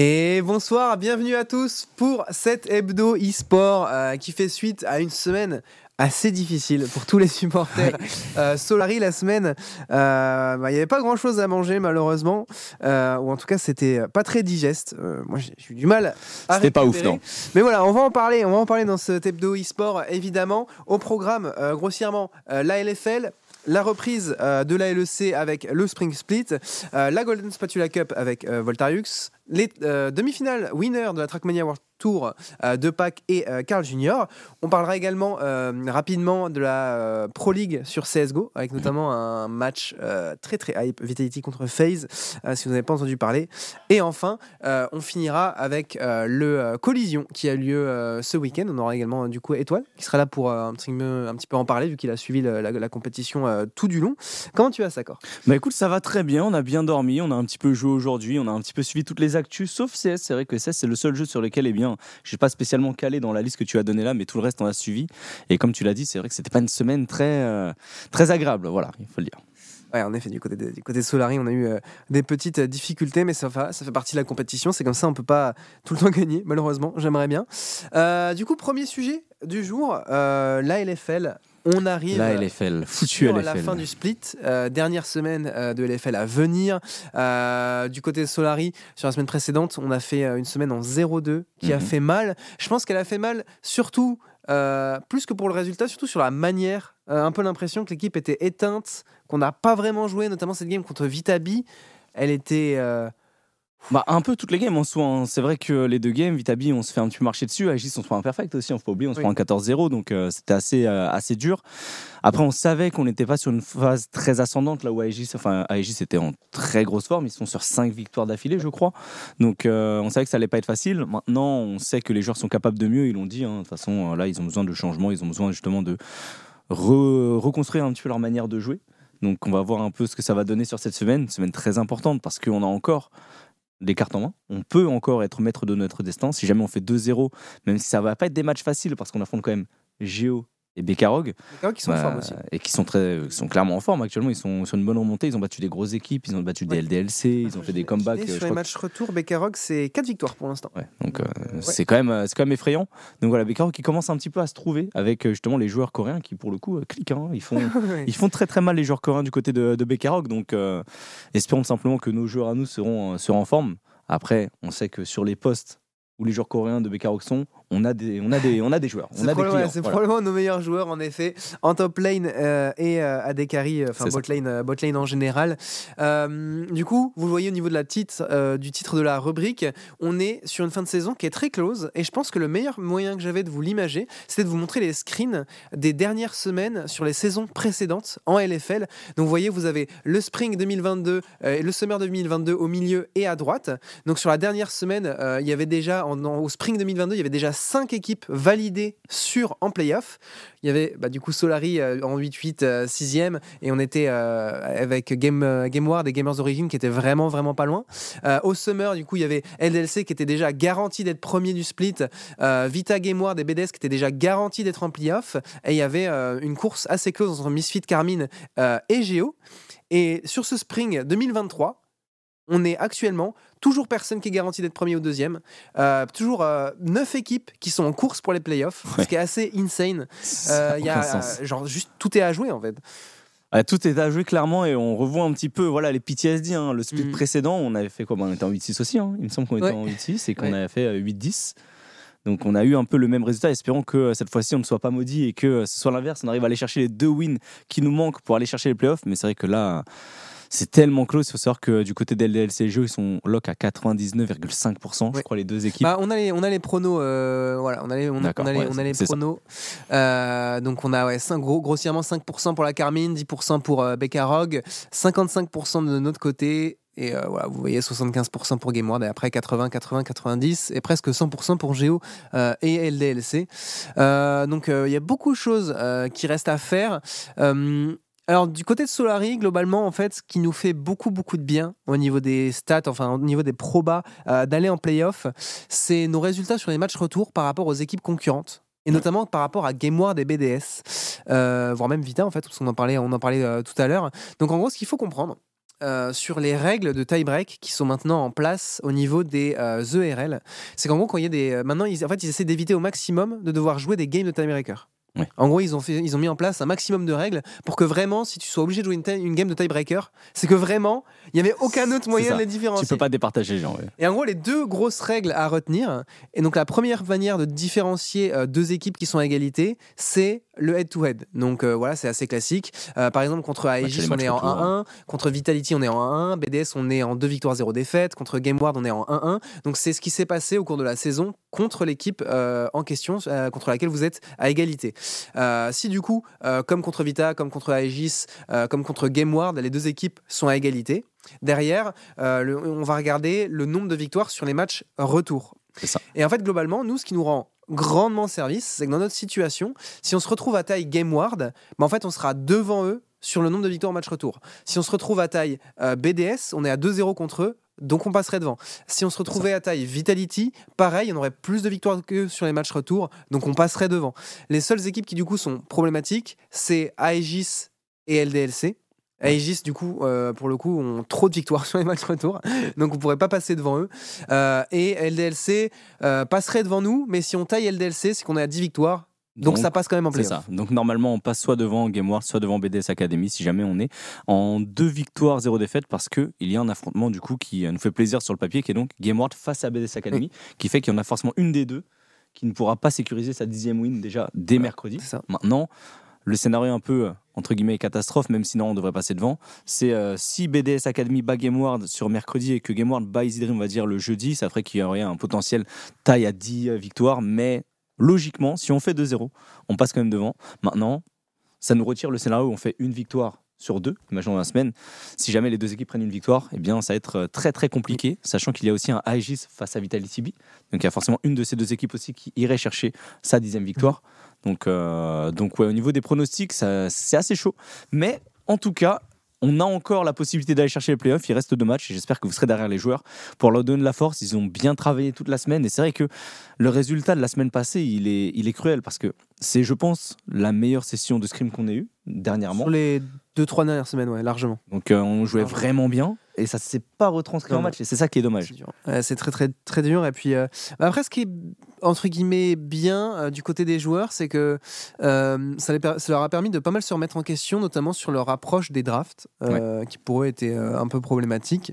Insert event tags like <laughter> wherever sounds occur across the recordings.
Et bonsoir, bienvenue à tous pour cet hebdo e-sport euh, qui fait suite à une semaine assez difficile pour tous les supporters. Euh, Solari, la semaine, euh, bah, il n'y avait pas grand chose à manger malheureusement, ou en tout cas c'était pas très digeste. moi j'ai eu du mal C'était pas ouf, non Mais voilà, on va en parler, on va en parler dans cet hebdo e-sport évidemment. Au programme, grossièrement, la LFL, la reprise de la LEC avec le Spring Split, la Golden Spatula Cup avec Voltariux, les euh, demi-finales winner de la Trackmania World Tour euh, de Pac et euh, Carl Junior. On parlera également rapidement de la Pro League sur CSGO, avec notamment un match très très hype, Vitality contre FaZe, si vous n'avez pas entendu parler. Et enfin, on finira avec le Collision qui a lieu ce week-end. On aura également du coup Étoile qui sera là pour un petit, peu, un, petit peu en parler, vu qu'il a suivi la, compétition tout du long. Comment tu vas, Sakor? Bah écoute, ça va très bien, on a bien dormi, on a un petit peu joué aujourd'hui, on a un petit peu suivi toutes les sauf CS. C'est vrai que CS, c'est le seul jeu sur lequel, eh bien, je suis pas spécialement calé dans la liste que tu as donnée là, mais tout le reste, on a suivi. Et comme tu l'as dit, c'est vrai que c'était pas une semaine très, euh, très agréable. Voilà, il faut le dire. Ouais, en effet, du côté, du côté Solari, on a eu euh, des petites difficultés, mais ça, ça fait partie de la compétition. C'est comme ça, on peut pas tout le temps <laughs> gagner, malheureusement. J'aimerais bien. Euh, du coup, premier sujet du jour, la LFL on arrive la LFL, sur la fin du split, euh, dernière semaine euh, de LFL à venir. Euh, du côté de Solari, sur la semaine précédente, on a fait une semaine en 0-2 qui a mhm. fait mal. Je pense qu'elle a fait mal surtout, plus que pour le résultat, surtout sur la manière. un peu l'impression que l'équipe était éteinte, qu'on n'a pas vraiment joué, notamment cette game contre Vitabi. Elle était bah, un peu toutes les games en soi. Hein. C'est vrai que les deux games, Vitabi, on se fait un petit marché dessus. Aegis, on se prend un perfect aussi, on faut pas oublier, on se prend un 14-0, donc euh, c'était assez, euh, assez dur. Après, on savait qu'on n'était pas sur une phase très ascendante, là où Aegis, enfin, Aegis était en très grosse forme. Ils sont sur 5 victoires d'affilée, je crois. Donc, euh, on savait que ça allait pas être facile. Maintenant, on sait que les joueurs sont capables de mieux, ils l'ont dit. Hein. De toute façon, là, ils ont besoin de changement, ils ont besoin justement de reconstruire un petit peu leur manière de jouer. Donc, on va voir un peu ce que ça va donner sur cette semaine. Une semaine très importante parce qu'on a encore des cartes en main. On peut encore être maître de notre destin. Si jamais on fait 2-0, même si ça va pas être des matchs faciles parce qu'on affronte quand même Géo et Bekarog. qui sont en forme aussi. Et qui sont, très, sont clairement en forme actuellement. Ils sont sur une bonne remontée. Ils ont battu des grosses équipes. Ils ont battu des LDLC. Ils ont fait des comebacks. Sur les matchs retour, Bekarog, c'est 4 victoires pour l'instant. donc euh, c'est quand, même, quand même effrayant. Donc voilà, Bekarog qui commence un petit peu à se trouver avec euh, justement les joueurs coréens qui, pour le coup, euh, cliquent. Hein. Ils, font, <laughs> ils font très très mal les joueurs coréens du côté de, de Bekarog. Donc espérons simplement que nos joueurs à nous seront, seront en forme. Après, on sait que sur les postes où les joueurs coréens de Bekaroxon, on a des, on a des, on a des joueurs. C'est probablement, nos meilleurs joueurs en effet en top lane euh, et euh, à Dekari, euh, enfin bot lane, bot lane en général. du coup, vous le voyez au niveau de la titre, du titre de la rubrique, on est sur une fin de saison qui est très close et je pense que le meilleur moyen que j'avais de vous l'imager, c'était de vous montrer les screens des dernières semaines sur les saisons précédentes en LFL. Donc vous voyez, vous avez le Spring 2022 et le Summer 2022 au milieu et à droite. Donc sur la dernière semaine, il y avait déjà en, au Spring 2022, il y avait déjà 5 équipes validées sur en playoff. Il y avait bah, du coup Solari euh, en 8-8, 6e, euh, et on était euh, avec Game, Game Ward et Gamers Origin qui étaient vraiment, vraiment pas loin. au Summer, du coup, il y avait LDLC qui était déjà garanti d'être premier du split, Vita Game Ward et BDS qui étaient déjà garantis d'être en playoff, et il y avait une course assez close entre Misfit, Carmine et Geo. Et sur ce Spring 2023, on est actuellement toujours personne qui est garanti d'être premier ou deuxième. Euh, toujours euh, neuf équipes qui sont en course pour les playoffs, ce qui est assez insane. Euh, y a, genre, juste tout est à jouer en fait. tout est à jouer clairement et on revoit un petit peu voilà les PTSD. Hein. Le split mm. précédent, on avait fait quoi? On était en 8-6 aussi. Hein. Il me semble qu'on était en 8-6 et qu'on avait fait 8-10. Donc on a eu un peu le même résultat. Espérons que cette fois-ci on ne soit pas maudit et que ce soit l'inverse. On arrive à aller chercher les deux wins qui nous manquent pour aller chercher les playoffs. Mais c'est vrai que là, c'est tellement close. Il faut savoir que du côté des LDLCG, ils sont lock à 99,5%, je crois, les deux équipes. Bah, on, a les, on a les pronos. Euh, voilà, on a les, on, a, on a les, pronos. Euh, donc on a ouais, 5, gros, grossièrement 5% pour la Carmine, 10% pour euh, 55% de notre côté. Et euh, voilà, vous voyez 75% pour GameWard et après 80, 80, 90 et presque 100% pour Geo et LDLC. donc il y a beaucoup de choses qui restent à faire. Alors du côté de Solari, globalement, en fait, ce qui nous fait beaucoup beaucoup de bien au niveau des stats, enfin au niveau des probas euh, d'aller en playoff, c'est nos résultats sur les matchs retour par rapport aux équipes concurrentes. Et notamment par rapport à GameWard et BDS, euh, voire même Vita en fait, parce qu'on en parlait, on en parlait euh, tout à l'heure. Donc en gros, ce qu'il faut comprendre, sur les règles de tie-break qui sont maintenant en place au niveau des ERL. E C'est qu'en gros, quand il y a des. Maintenant, ils, en fait, ils essaient d'éviter au maximum de devoir jouer des games de tie-breaker. En gros, ils ont, fait, ils ont mis en place un maximum de règles pour que vraiment, si tu sois obligé de jouer une, game de tiebreaker, c'est que vraiment, il n'y avait aucun autre moyen de les différencier. Tu peux pas départager les gens. Et en gros, les deux grosses règles à retenir, et donc la première manière de différencier euh, deux équipes qui sont à égalité, c'est le head-to-head. Donc euh, voilà, c'est assez classique. Euh, par exemple, contre Aegis, on est en 1-1. Contre Vitality, on est en 1-1. BDS, on est en 2 victoires, 0 défaites. Contre GameWard, on est en 1-1. Donc c'est ce qui s'est passé au cours de la saison contre l'équipe en question, contre laquelle vous êtes à égalité. si du coup, comme contre Vita, comme contre Aegis, comme contre GameWard, les deux équipes sont à égalité, derrière, on va regarder le nombre de victoires sur les matchs retour. Ça. Et en fait, globalement, nous, ce qui nous rend grandement service, c'est que dans notre situation, si on se retrouve à taille GameWard, bah en fait, on sera devant eux sur le nombre de victoires au match retour. Si on se retrouve à taille euh, BDS, on est à 2-0 contre eux, donc on passerait devant. Si on se retrouvait à taille Vitality, pareil, on aurait plus de victoires que sur les matchs retour, donc on passerait devant. Les seules équipes qui du coup sont problématiques, c'est Aegis et LDLC. Aegis, du coup, euh, pour le coup, ont trop de victoires sur les matchs retour, donc on pourrait pas passer devant eux. Euh, et LDLC euh, passerait devant nous, mais si on taille LDLC, c'est qu'on est à 10 victoires. Donc, ça passe quand même en play C'est ça. Donc normalement, on passe soit devant GameWars, soit devant BDS Academy, si jamais on est en deux victoires, zéro défaite, parce qu'il y a un affrontement du coup qui nous fait plaisir sur le papier, qui est donc GameWars face à BDS Academy, qui fait qu'il y en a forcément une des deux qui ne pourra pas sécuriser sa dixième win déjà dès mercredi. Ça. Maintenant, le scénario un peu entre guillemets catastrophe, même sinon on devrait passer devant, c'est euh, si BDS Academy bat GameWard sur mercredi et que GameWard bat Easy Dream, on va dire, le jeudi, ça ferait qu'il y aurait un potentiel taille à 10 euh, victoires, mais logiquement, si on fait 2-0, on passe quand même devant. Maintenant, ça nous retire le scénario où on fait une victoire sur deux, imaginons la semaine. Si jamais les deux équipes prennent une victoire, eh bien, ça va être euh, très très compliqué, sachant qu'il y a aussi un Aegis face à Vitality B. Donc il y a forcément une de ces deux équipes aussi qui irait chercher sa dixième victoire. Donc, euh, donc ouais, au niveau des pronostics, c'est assez chaud. Mais en tout cas, on a encore la possibilité d'aller chercher les playoffs. Il reste deux matchs et j'espère que vous serez derrière les joueurs pour leur donner de la force. Ils ont bien travaillé toute la semaine et c'est vrai que le résultat de la semaine passée, il est, il est cruel parce que c'est, je pense, la meilleure session de scrim qu'on ait eue dernièrement. Sur les deux, trois dernières semaines, ouais, largement. Donc euh, on jouait vraiment bien et ça s'est pas retranscrit en match et c'est ça qui est dommage. C'est très très très dur et puis euh, bah, après ce qui est entre guillemets bien euh, du côté des joueurs, c'est que ça, ça, leur a permis de pas mal se remettre en question, notamment sur leur approche des drafts, qui pour eux était un peu problématique.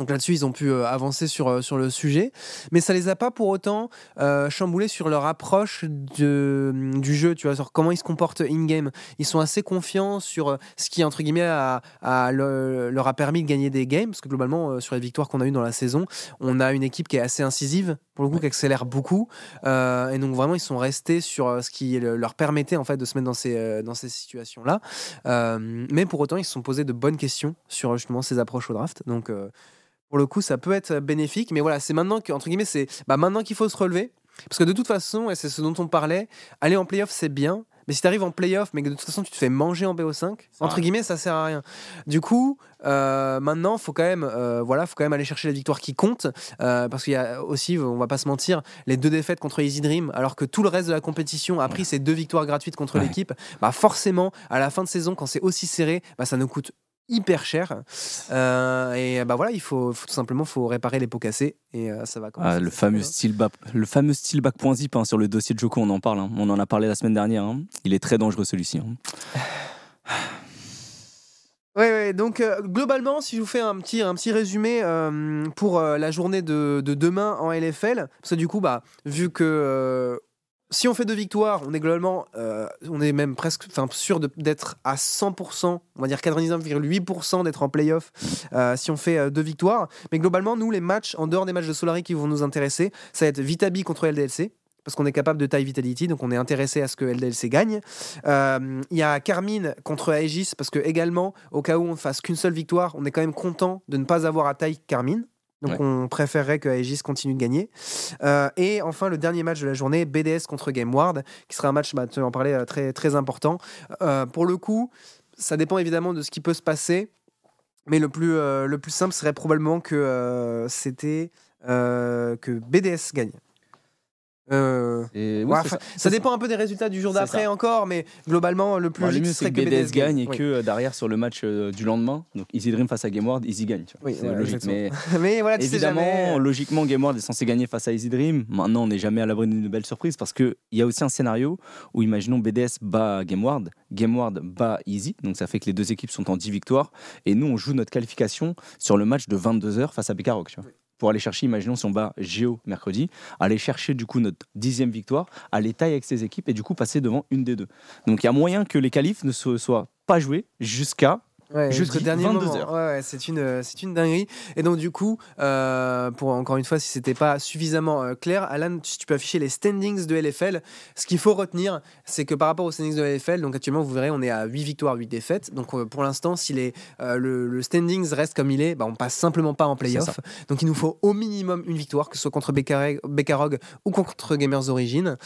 Donc là-dessus, ils ont pu euh, avancer sur, euh, sur le sujet, mais ça les a pas pour autant euh, chamboulés sur leur approche de, du jeu, tu vois, sur comment ils se comportent in-game. Ils sont assez confiants sur ce qui, entre guillemets, a, leur a permis de gagner des games, parce que globalement, sur les victoires qu'on a eues dans la saison, on a une équipe qui est assez incisive, pour le coup, qui accélère beaucoup, et donc vraiment, ils sont restés sur ce qui leur permettait en fait de se mettre dans ces, dans ces situations-là. mais pour autant, ils se sont posés de bonnes questions sur justement ces approches au draft. Donc pour le coup, ça peut être bénéfique. Mais voilà, c'est maintenant que, entre guillemets, c'est bah, maintenant qu'il faut se relever. Parce que de toute façon, et c'est ce dont on parlait, aller en playoff, c'est bien. Mais si tu arrives en playoff, mais que de toute façon tu te fais manger en BO5, entre guillemets, ça sert à rien. Du coup, euh, maintenant, faut quand même, euh, voilà, faut quand même aller chercher la victoire qui compte, euh, parce qu'il y a aussi, on va pas se mentir, les deux défaites contre Easy Dream, alors que tout le reste de la compétition a pris ces deux victoires gratuites contre l'équipe. Bah forcément, à la fin de saison, quand c'est aussi serré, bah ça nous coûte hyper cher. Euh, et bah voilà, il faut, tout simplement faut réparer les pots cassés et euh, ça va ah, le, fameux style back, le fameux style back.zip hein, sur le dossier de Joko, on en parle. Hein. On en a parlé la semaine dernière. Hein. Il est très dangereux celui-ci. Hein. <sighs> Oui, ouais, donc euh, globalement, si je vous fais un petit, un petit résumé pour la journée de, de, demain en LFL, parce que du coup, bah, vu que si on fait deux victoires, on est globalement, euh, on est même presque sûr d'être à 100%, on va dire 99,8% d'être en playoff euh, si on fait euh, deux victoires. Mais globalement, nous, les matchs, en dehors des matchs de Solari qui vont nous intéresser, ça va être Vitabi contre LDLC. Parce qu'on est capable de taille Vitality, donc on est intéressé à ce que LDLC gagne. Il y a Carmine contre Aegis, parce que également, au cas où on ne fasse qu'une seule victoire, on est quand même content de ne pas avoir à taille Carmine. Donc on préférerait que Aegis continue de gagner. Euh, et enfin, le dernier match de la journée, BDS contre GameWard, qui sera un match, bah, tu en parlais, euh, très, très important. Euh, pour le coup, ça dépend évidemment de ce qui peut se passer. Mais le plus, le plus simple serait probablement que c'était que BDS gagne. Euh, Et ouais, ouais, ça, dépend un peu des résultats du jour d'après encore, mais globalement, le plus Bon, le logique mieux, serait c'est que que BDS gagne et Oui. que euh, derrière, sur le match euh, du lendemain, donc Easy Dream face à Gameward, Easy gagne. tu vois. Oui, c'est voilà, logique. Mais <laughs> mais voilà, tu sais évidemment, jamais. logiquement, Gameward est censé gagner face à Easy Dream. Maintenant, on n'est jamais à l'abri d'une belle surprise parce qu'il y a aussi un scénario où, imaginons, BDS bat Gameward, Gameward bat Easy, donc ça fait que les deux équipes sont en 10 victoires. Et nous, on joue notre qualification sur le match de 22h face à Bekarok. tu vois. Pour aller chercher, imaginons si on Géo mercredi, aller chercher du coup notre dixième victoire, aller tailler avec ses équipes et du coup passer devant une des deux. Donc il y a moyen que les qualifs ne soient pas joués jusqu'à Ouais, jusqu'au dernier 22 moment. heures. Ouais, ouais, c'est une, euh, c'est une dinguerie. Et donc, du coup, euh, pour encore une fois, si c'était pas suffisamment euh, clair, Alan, tu, tu peux afficher les standings de LFL. Ce qu'il faut retenir, c'est que par rapport aux standings de LFL, donc actuellement, vous verrez, on est à 8 victoires, 8 défaites. Donc, euh, pour l'instant, si les, le, le standings reste comme il est, bah, on passe simplement pas en playoff. Donc, il nous faut au minimum une victoire, que ce soit contre Bekarog ou contre Gamers Origin.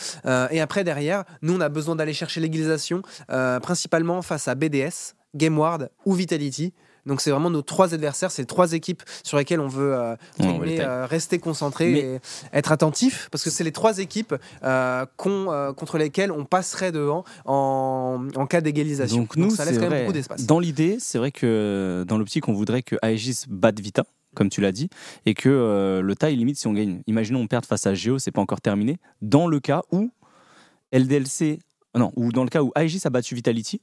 Et après, derrière, nous, on a besoin d'aller chercher l'égalisation, principalement face à BDS, Gameward ou Vitality. Donc c'est vraiment nos trois adversaires, c'est les trois équipes sur lesquelles on veut, euh, on veut tailler. euh, rester concentré Mais- et être attentif, parce que c'est les trois équipes euh, contre lesquelles on passerait devant en, en cas d'égalisation. Donc nous, ça laisse quand même beaucoup d'espace. Dans l'idée, c'est vrai que dans l'optique, on voudrait que Aegis batte Vita, comme tu l'as dit, et que le taille limite si on gagne. Imaginons on perd face à Geo, c'est pas encore terminé. Dans le cas où LDLC, non, ou dans le cas où Aegis a battu Vitality,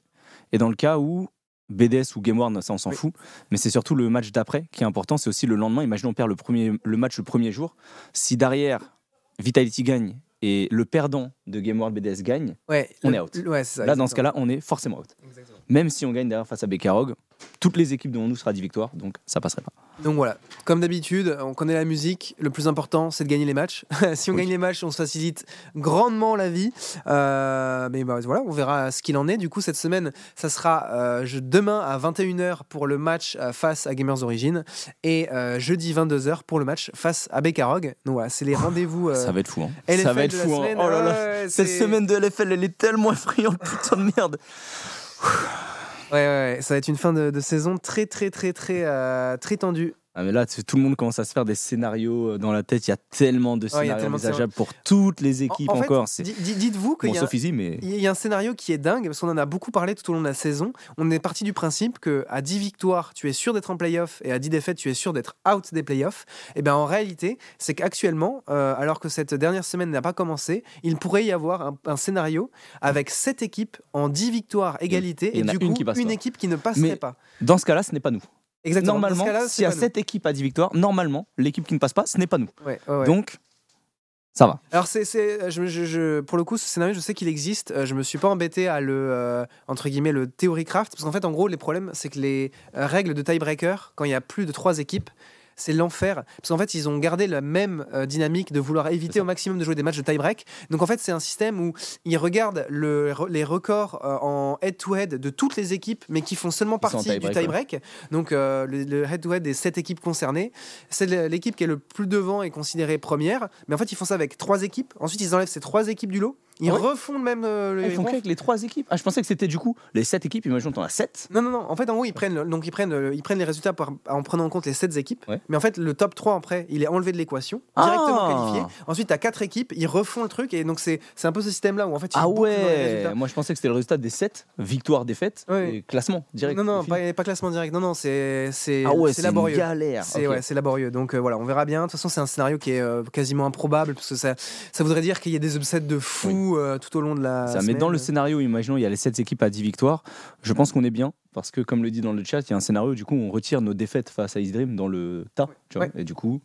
et dans le cas où BDS ou Gameward, ça on s'en Oui. fout, mais c'est surtout le match d'après qui est important. C'est aussi le lendemain. Imaginons on perd le premier, le match le premier jour. Si derrière Vitality gagne et le perdant de Gameward BDS gagne, Ouais, on le- est out. Ouais, c'est ça, là dans ce cas-là, on est forcément out Exactement. même si on gagne derrière face à Bekarog, toutes les équipes devant nous sera 10 victoires, donc ça passerait pas. Donc voilà, comme d'habitude, on connaît la musique. Le plus important, c'est de gagner les matchs. <laughs> si on Oui. gagne les matchs, on se facilite grandement la vie. Euh, mais bah, voilà, on verra ce qu'il en est. Du coup, cette semaine, ça sera euh, je- demain à 21h pour le match euh, face à Gamers Origin et jeudi 22h pour le match face à Bekarog. Donc voilà, c'est les rendez-vous. euh, ça va être fou. Hein. Ça va être fou. hein. Oh là là. Ouais, Cette semaine de LFL, elle est tellement effrayante, <laughs> putain de merde. Ouais, ouais, ouais, ça va être une fin de, de saison très, très, très, très, euh, très tendue. Ah mais là, tout le monde commence à se faire des scénarios euh, dans la tête. Il y a tellement de Ouais, scénarios de envisageables pour toutes les équipes En- en fait, encore. Dites-vous qu'il bon, y a. mais y un scénario qui est dingue parce qu'on en a beaucoup parlé tout au long de la saison. On est parti du principe que à 10 victoires, tu es sûr d'être en playoff et à 10 défaites, tu es sûr d'être out des playoffs. Et bien en réalité, c'est qu'actuellement, euh, alors que cette dernière semaine n'a pas commencé, il pourrait y avoir un, un scénario avec 7 équipes en 10 victoires égalité et du une coup qui une équipe qui ne passerait Mais pas. dans ce cas-là, ce n'est pas nous. Exactement. Normalement, s'il y a c'est pas 7 équipes à 10 victoires, normalement, l'équipe qui ne passe pas, ce n'est pas nous. Ouais, ouais. Donc, ça va. Alors c'est, c'est- je, je- je- pour le coup, ce scénario, je sais qu'il existe. Euh, je me suis pas embêté à le euh, entre guillemets le theory craft parce qu'en fait, en gros, les problèmes, c'est que les euh, règles de tiebreaker, quand il y a plus de trois équipes, c'est l'enfer. Parce qu'en fait, ils ont gardé la même euh, dynamique de vouloir éviter au maximum de jouer des matchs de tie-break. Donc en fait, c'est un système où ils regardent le- les records euh, en head-to-head de toutes les équipes, mais qui font seulement partie du tie-break. Donc euh, le, head-to-head des sept équipes concernées. C'est l'équipe qui est le plus devant et considérée première. Mais en fait, ils font ça avec trois équipes. Ensuite, ils enlèvent ces trois équipes du lot. Ils Ah ouais refont le même. euh, le- Ah, ils font qu'avec les 3 équipes. Ah, je pensais que c'était du coup les 7 équipes. Imaginons, t'en as 7. Non, non, non. En fait, en gros, ils prennent, donc ils prennent, euh, ils prennent les résultats par- en prenant en compte les 7 équipes. Ouais. Mais en fait, le top 3 après, il est enlevé de l'équation, Ah. directement qualifié. Ensuite, tu as 4 équipes, ils refont le truc. Et donc, c'est un peu ce système-là où en fait, ils Ah ouais. Moi je pensais que c'était le résultat des 7 victoires, défaites Ouais. et classement direct. Non, non, pas, pas classement direct. Non, non, c'est Ah ouais, laborieux. galère. C'est Ok. ouais, c'est laborieux. Donc euh, voilà, on verra bien. De toute façon, c'est un scénario qui est euh, quasiment improbable parce que ça, ça voudrait dire qu'il y a des upsets de fou euh, tout au long de la. Ça, mais semaine. dans le scénario, imaginons, il y a les 7 équipes à 10 victoires. Je pense qu'on est bien parce que, comme le dit dans le chat, il y a un scénario, du coup, on retire nos défaites face à Ice Dream dans le tas. tu vois. Ouais. Et du coup,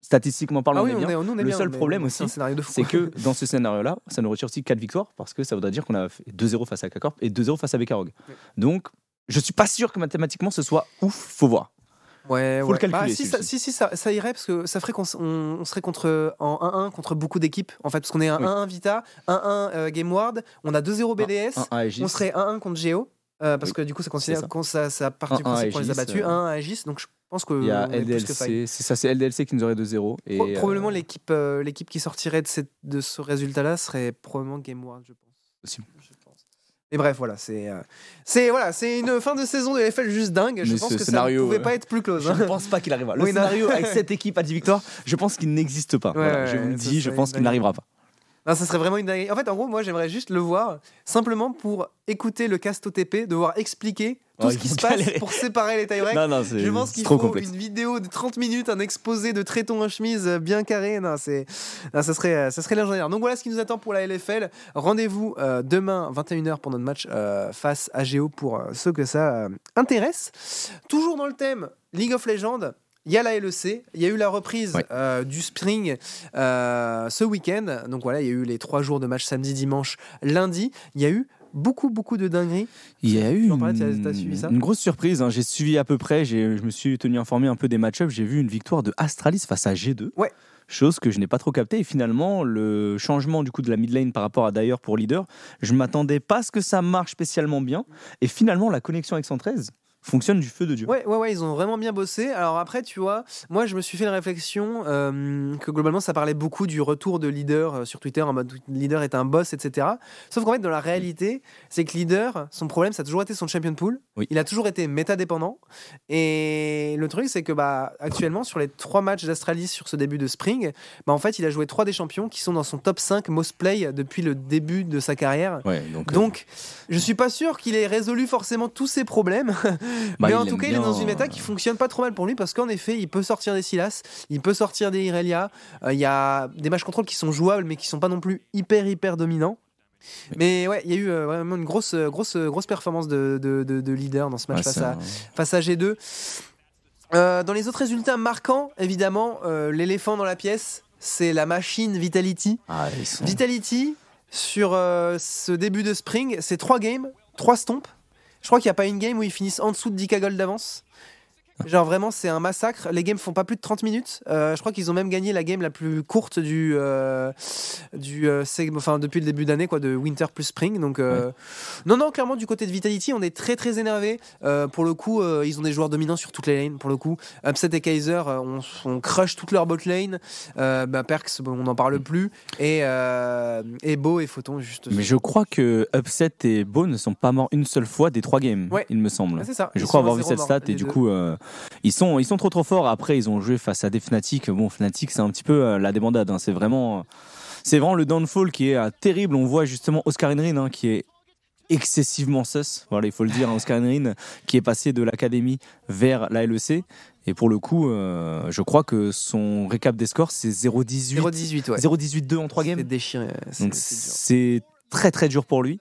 statistiquement parlant, Ah on oui, est on bien. est, nous, on est Le bien, seul mais problème aussi. C'est que dans ce scénario-là, ça nous retire aussi 4 victoires parce que ça voudrait dire qu'on a fait 2-0 face à K-Corp et 2-0 face à Bekarog. Oui. Donc, je suis pas sûr que mathématiquement ce soit ouf, faut voir. Ouais, Faut ouais. le calculer, Bah, si, ça, si, si, ça, ça irait parce que ça ferait qu'on on, on serait contre, en 1-1 contre beaucoup d'équipes en fait, parce qu'on est un Oui. 1-1 Vita, 1-1 euh, Gameward, on a 2-0 BDS, Un, un Aegis. on serait 1-1 contre Geo. euh, parce Oui. que du coup, ça considère qu'on ça, ça part du 1-1 principe qu'on les a battus, euh, 1 à Aegis, donc je pense que Il y a. LDLC, c'est ça, c'est LDLC qui nous aurait 2-0. Et, Pro- probablement euh, l'équipe euh, l'équipe qui sortirait de, cette, de ce résultat-là serait probablement Gameward, je pense. Possible. Je pense. Mais bref, voilà, c'est euh, c'est voilà, c'est une fin de saison de LFL juste dingue. Je Mais pense ce que scénario, ça ne pouvait euh, pas être plus close. Je hein. ne pense pas qu'il arrivera. Le Oui, scénario avec <laughs> cette équipe à 10 victoires, je pense qu'il n'existe pas. Ouais, Voilà, ouais, je vous le dis, je pense qu'il n'arrivera pas. Ça serait vraiment une dinguerie. En fait, en gros, moi, j'aimerais juste le voir simplement pour écouter le cast OTP, devoir expliquer tout ce qui se passe pour séparer les tie. Je pense qu'il faut une vidéo de 30 minutes, un exposé de traitons en chemise bien carré. Non, c'est, ça serait, ça serait légendaire. Donc voilà ce qui nous attend pour la LFL. Rendez-vous euh, demain 21h pour notre match euh, face à Géo pour euh, ceux que ça intéresse. Toujours dans le thème League of Legends. Il y a la LEC, il y a eu la reprise euh, du Spring euh, ce week-end. Donc voilà, il y a eu les trois jours de match samedi, dimanche, lundi. Il y a eu beaucoup, beaucoup de dingueries. Il y a eu une, grosse surprise. Hein. J'ai suivi à peu près, je me suis tenu informé un peu des match-ups. J'ai vu une victoire de Astralis face à G2. Ouais chose que je n'ai pas trop capté. Et finalement, le changement du coup de la mid lane par rapport à d'ailleurs pour leader, je m'attendais pas à ce que ça marche spécialement bien. Et finalement, la connexion avec 113, fonctionne du feu de Dieu. Ouais, ouais, ouais, ils ont vraiment bien bossé. Alors après, tu vois, moi, je me suis fait la réflexion euh, que globalement, ça parlait beaucoup du retour de leader euh, sur Twitter en mode leader est un boss, etc. Sauf qu'en fait, dans la réalité, c'est que leader, son problème, ça a toujours été son champion pool. Il a toujours été méta dépendant. Et le truc, c'est que bah, actuellement, sur les trois matchs d'Astralis sur ce début de Spring, bah, en fait, il a joué trois des champions qui sont dans son top 5 most play depuis le début de sa carrière. donc, donc je suis pas sûr qu'il ait résolu forcément tous ses problèmes. <laughs> Bah, mais en tout cas, il est dans une méta qui fonctionne pas trop mal pour lui parce qu'en effet, il peut sortir des Silas, il peut sortir des Irelia. Euh, il y a des matchs contrôle qui sont jouables mais qui sont pas non plus hyper hyper dominants. Mais ouais, il y a eu euh, vraiment une grosse, grosse, grosse performance de, de, de, leader dans ce match face, à, face à G2. Euh, dans les autres résultats marquants, évidemment, l'éléphant dans la pièce, c'est la machine Vitality. Ah, Vitality, sur ce début de spring, c'est 3 games, 3 stomps. Je crois qu'il n'y a pas une game où ils finissent en dessous de 10 gold d'avance. Genre vraiment, c'est un massacre. Les games font pas plus de 30 minutes. Euh, je crois qu'ils ont même gagné la game la plus courte du, euh, du euh, enfin depuis le début d'année quoi, de Winter plus Spring. Donc non non, clairement du côté de Vitality, on est très très énervé. pour le coup, ils ont des joueurs dominants sur toutes les lanes. Pour le coup, Upset et Kaiser, on, on, crush toute leur bot lane. bah, Perks, on n'en parle plus. Et et Beau et Photon juste. Mais je crois que Upset et Beau ne sont pas morts une seule fois des trois games. Il me semble. c'est ça. Je crois avoir vu cette stat et du coup ils sont, ils sont trop trop forts. Après, ils ont joué face à des Fnatic. Bon, Fnatic, c'est un petit peu euh, la débandade. Hein. C'est vraiment, c'est vraiment le downfall qui est euh, terrible. On voit justement Oscar Henry hein, qui est excessivement sus. Voilà, il faut le dire, hein, Oscar Henry qui est passé de l'académie vers la LEC. Et pour le coup, euh, je crois que son récap des scores, c'est 0-18. 0-18, ouais. 0-18-2 en 3 games. C'est déchiré. Donc c'est très très dur pour lui.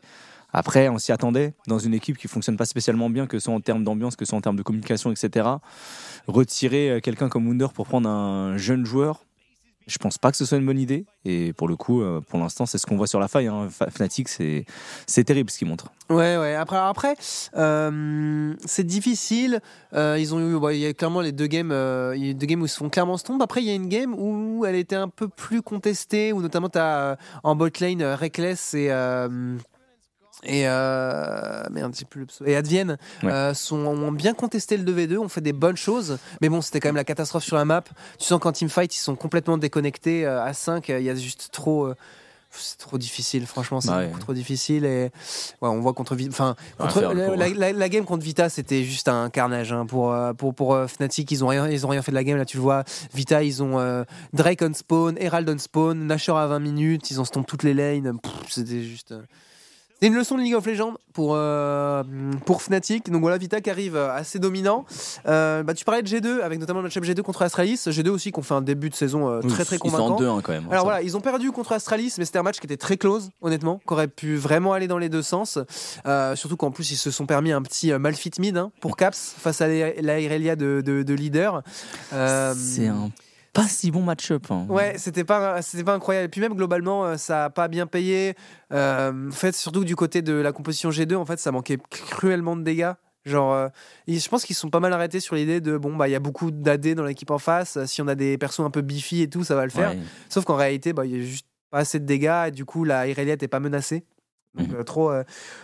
Après, on s'y attendait dans une équipe qui fonctionne pas spécialement bien, que ce soit en termes d'ambiance, que ce soit en termes de communication, etc. Retirer euh, quelqu'un comme Wunder pour prendre un jeune joueur, je pense pas que ce soit une bonne idée. Et pour le coup, euh, pour l'instant, c'est ce qu'on voit sur la faille. Hein. Fnatic, c'est, terrible ce qu'ils montrent. Ouais, ouais. Après, après euh, c'est difficile. ils ont eu, il y a clairement les deux games, deux games où ils se font clairement stomp. Après, il y a une game où elle était un peu plus contestée, où notamment tu as en bot lane Reckless et et euh, petit peu et Advienne euh, sont, ont bien contesté le 2v2, ont fait des bonnes choses, mais bon, c'était quand même la catastrophe sur la map. Tu sens qu'en teamfight, ils sont complètement déconnectés euh, à 5, il y a juste trop. Euh, c'est trop difficile, franchement, c'est beaucoup trop difficile. Et ouais, on voit contre, enfin, contre la, game contre Vita, c'était juste un carnage hein, pour pour pour Fnatic. Ils ont rien, ils ont rien fait de la game. Là, tu le vois, Vita, ils ont Drake on spawn, Herald on spawn, Nashor à 20 minutes, ils ont stomp toutes les lanes. C'était juste. C'est une leçon de League of Legends pour, euh, pour Fnatic. Donc voilà, Vita qui arrive euh, assez dominant. Euh, bah, tu parlais de G2, avec notamment le match G2 contre Astralis. G2 aussi qui ont fait un début de saison très très convaincant. Ils sont en 2 quand même. Alors voilà, ils ont perdu contre Astralis, mais c'était un match qui était très close, honnêtement, qui aurait pu vraiment aller dans les deux sens. surtout qu'en plus, ils se sont permis un petit malfit mid hein, pour Caps face à la Irelia de, de, de leader. C'est un pas si bon match-up. Hein. Ouais, c'était pas, c'était pas incroyable. Et puis même globalement, euh, ça a pas bien payé. Euh, en fait, surtout du côté de la composition G2, en fait, ça manquait cruellement de dégâts. Genre, euh, je pense qu'ils sont pas mal arrêtés sur l'idée de bon bah il y a beaucoup d'AD dans l'équipe en face. Si on a des persos un peu biffy et tout, ça va le faire. Sauf qu'en réalité, bah il y a juste pas assez de dégâts et du coup la Irelia est pas menacée. Donc, mhm. trop,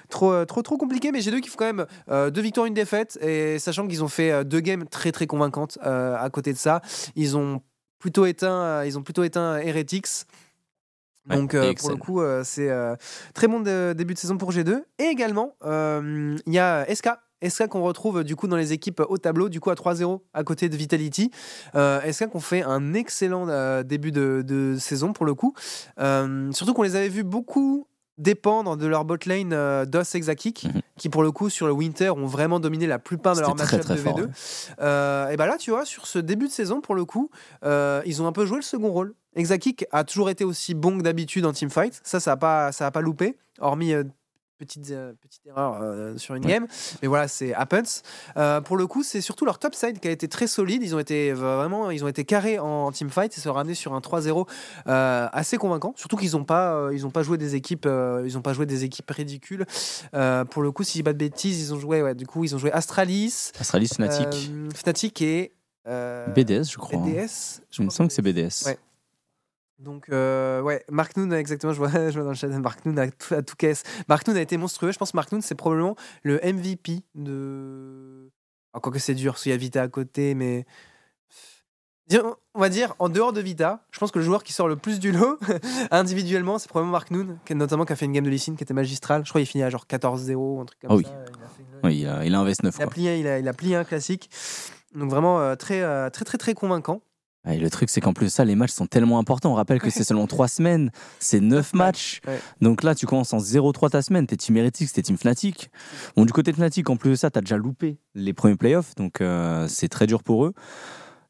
trop, trop, trop compliqué. Mais G2 qui font quand même deux victoires, une défaite. Et sachant qu'ils ont fait deux games très, très convaincantes à côté de ça, ils ont plutôt éteint, euh, ils ont plutôt éteint Heretics. Donc euh, pour le coup, euh, c'est très bon début de saison pour G2. Et également, il y a SK SK qu'on retrouve du coup dans les équipes au tableau, du coup à 3-0 à côté de Vitality. SK qu'on fait un excellent début de, saison pour le coup. Surtout qu'on les avait vus beaucoup dépendre de leur botlane euh, DOS Exakik, mhm. qui pour le coup sur le Winter ont vraiment dominé la plupart de leurs matchs de V2. Euh, et bah là, tu vois, sur ce début de saison, pour le coup, euh, ils ont un peu joué le second rôle. Exakik a toujours été aussi bon que d'habitude en teamfight, ça, ça n'a pas, ça a pas loupé, hormis petite, euh, petite erreur euh, sur une game. Mais voilà, c'est happens. Euh, pour le coup, c'est surtout leur top side qui a été très solide. Ils ont été vraiment, ils ont été carrés en, team fight et se ramener sur un 3-0 assez convaincant. Surtout qu'ils n'ont pas, ils ont pas joué des équipes, ils ont pas joué des équipes ridicules. pour le coup, si je dis pas de bêtises, ils ont joué, ouais, du coup, ils ont joué Astralis, Astralis, Fnatic, Fnatic et BDS, je crois. BDS, je me sens que c'est BDS. Ouais. Donc, euh, ouais, Mark Noon, exactement, je vois, <laughs> je vois dans le chat, Mark Noon à tout, à tout caisse. Mark Noon a été monstrueux. Je pense que Mark Noon, c'est probablement le MVP de. Encore que c'est dur, parce qu'il y a Vita à côté, mais. On va dire, en dehors de Vita, je pense que le joueur qui sort le plus du lot, <laughs> individuellement, c'est probablement Mark Noon, qui, notamment qui a fait une game de Lee qui était magistrale. Je crois qu'il finit à genre 14-0, un truc comme oh oui. ça. Il a, oui, il a, il a un vs 9. Il a, plié, il, a, il a plié un classique. Donc vraiment euh, très, euh, très, très, très convaincant. Et le truc, c'est qu'en plus de ça, les matchs sont tellement importants. On rappelle que c'est seulement 3 semaines, c'est 9 matchs. Donc là, tu commences en 0-3 ta semaine. T'es Team Heretics, t'es Team Fnatic. Bon, du côté de Fnatic, en plus de ça, t'as déjà loupé les premiers playoffs. Donc euh, c'est très dur pour eux.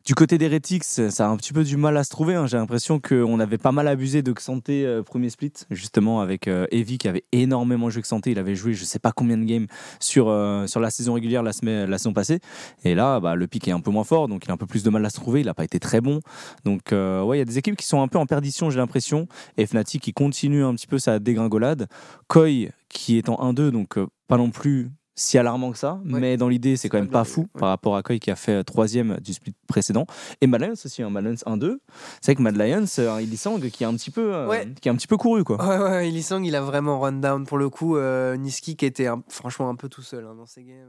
Du côté d'Heretics, ça a un petit peu du mal à se trouver. Hein. J'ai l'impression qu'on avait pas mal abusé de Xanté euh, premier split, justement avec euh, Evie qui avait énormément joué Xanté. Il avait joué je sais pas combien de games sur, euh, sur la saison régulière la, semaine, la saison passée. Et là, bah, le pic est un peu moins fort, donc il a un peu plus de mal à se trouver. Il n'a pas été très bon. Donc ouais, il y a des équipes qui sont un peu en perdition, j'ai l'impression. Et Fnatic qui continue un petit peu sa dégringolade. Koi qui est en 1-2, donc pas non plus si alarmant que ça, mais dans l'idée, c'est quand même pas fou par rapport à Koi qui a fait euh, troisième du split précédent. Et Mad Lions aussi, hein, Mad Lions 1-2. C'est vrai que Mad Lions, un Illisang qui est un petit peu, euh, qui est un petit peu couru quoi. Ouais, ouais, Illisang, il a vraiment run down pour le coup. Euh, Niski qui était franchement un peu tout seul hein, dans ces games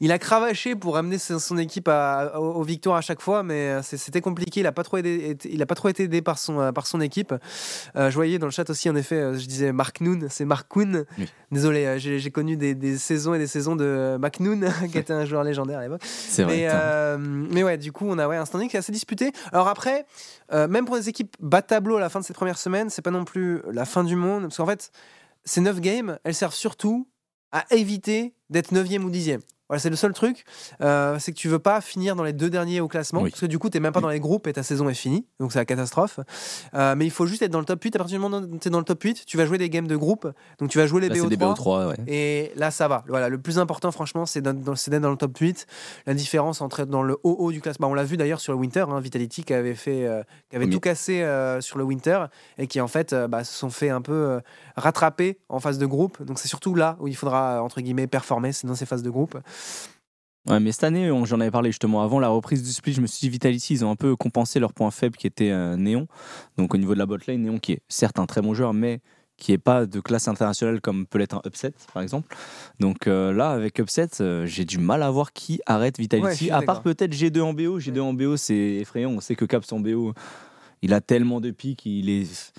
il, a cravaché pour amener son équipe à, aux, victoires à chaque fois, mais euh, c'était compliqué. Il n'a pas trop été, il a pas trop été aidé par son, euh, par son équipe. Euh, je voyais dans le chat aussi, en effet, je disais Mark Noon, c'est Mark Kuhn. Désolé, j'ai connu des, saisons et des saisons de Mark Noon, <laughs> qui était un joueur légendaire à l'époque. C'est vrai. Mais, ouais, du coup, on a ouais, un standing qui est assez disputé. Alors après, même pour les équipes bas tableau à la fin de cette première semaine, c'est pas non plus la fin du monde, parce qu'en fait, ces 9 games, elles servent surtout à éviter d'être 9e ou 10e. Voilà, c'est le seul truc, euh, c'est que tu veux pas finir dans les deux derniers au classement, parce que du coup, tu n'es même pas dans les groupes et ta saison est finie, donc c'est la catastrophe. Euh, mais il faut juste être dans le top 8. À partir du moment où tu es dans le top 8, tu vas jouer des games de groupe, donc tu vas jouer les BO3. Et là, ça va. Voilà, le plus important, franchement, c'est d'être dans, le top 8. La différence entre être dans le haut haut du classement, on l'a vu d'ailleurs sur le Winter, hein, Vitality qui avait, fait, euh, qui avait tout cassé sur le Winter et qui en fait bah, se sont fait un peu rattraper en phase de groupe. Donc c'est surtout là où il faudra, entre guillemets, performer, c'est dans ces phases de groupe. Ouais, mais cette année, j'en avais parlé justement avant la reprise du split. Je me suis dit, Vitality, ils ont un peu compensé leur point faible qui était euh, Néon. Donc au niveau de la botlane, Néon qui est certes un très bon joueur, mais qui n'est pas de classe internationale comme peut l'être un Upset par exemple. Donc euh, là, avec Upset, euh, j'ai du mal à voir qui arrête Vitality, à part peut-être G2 en BO. G2 en BO, c'est effrayant. On sait que Caps en BO, il a tellement de pics, il est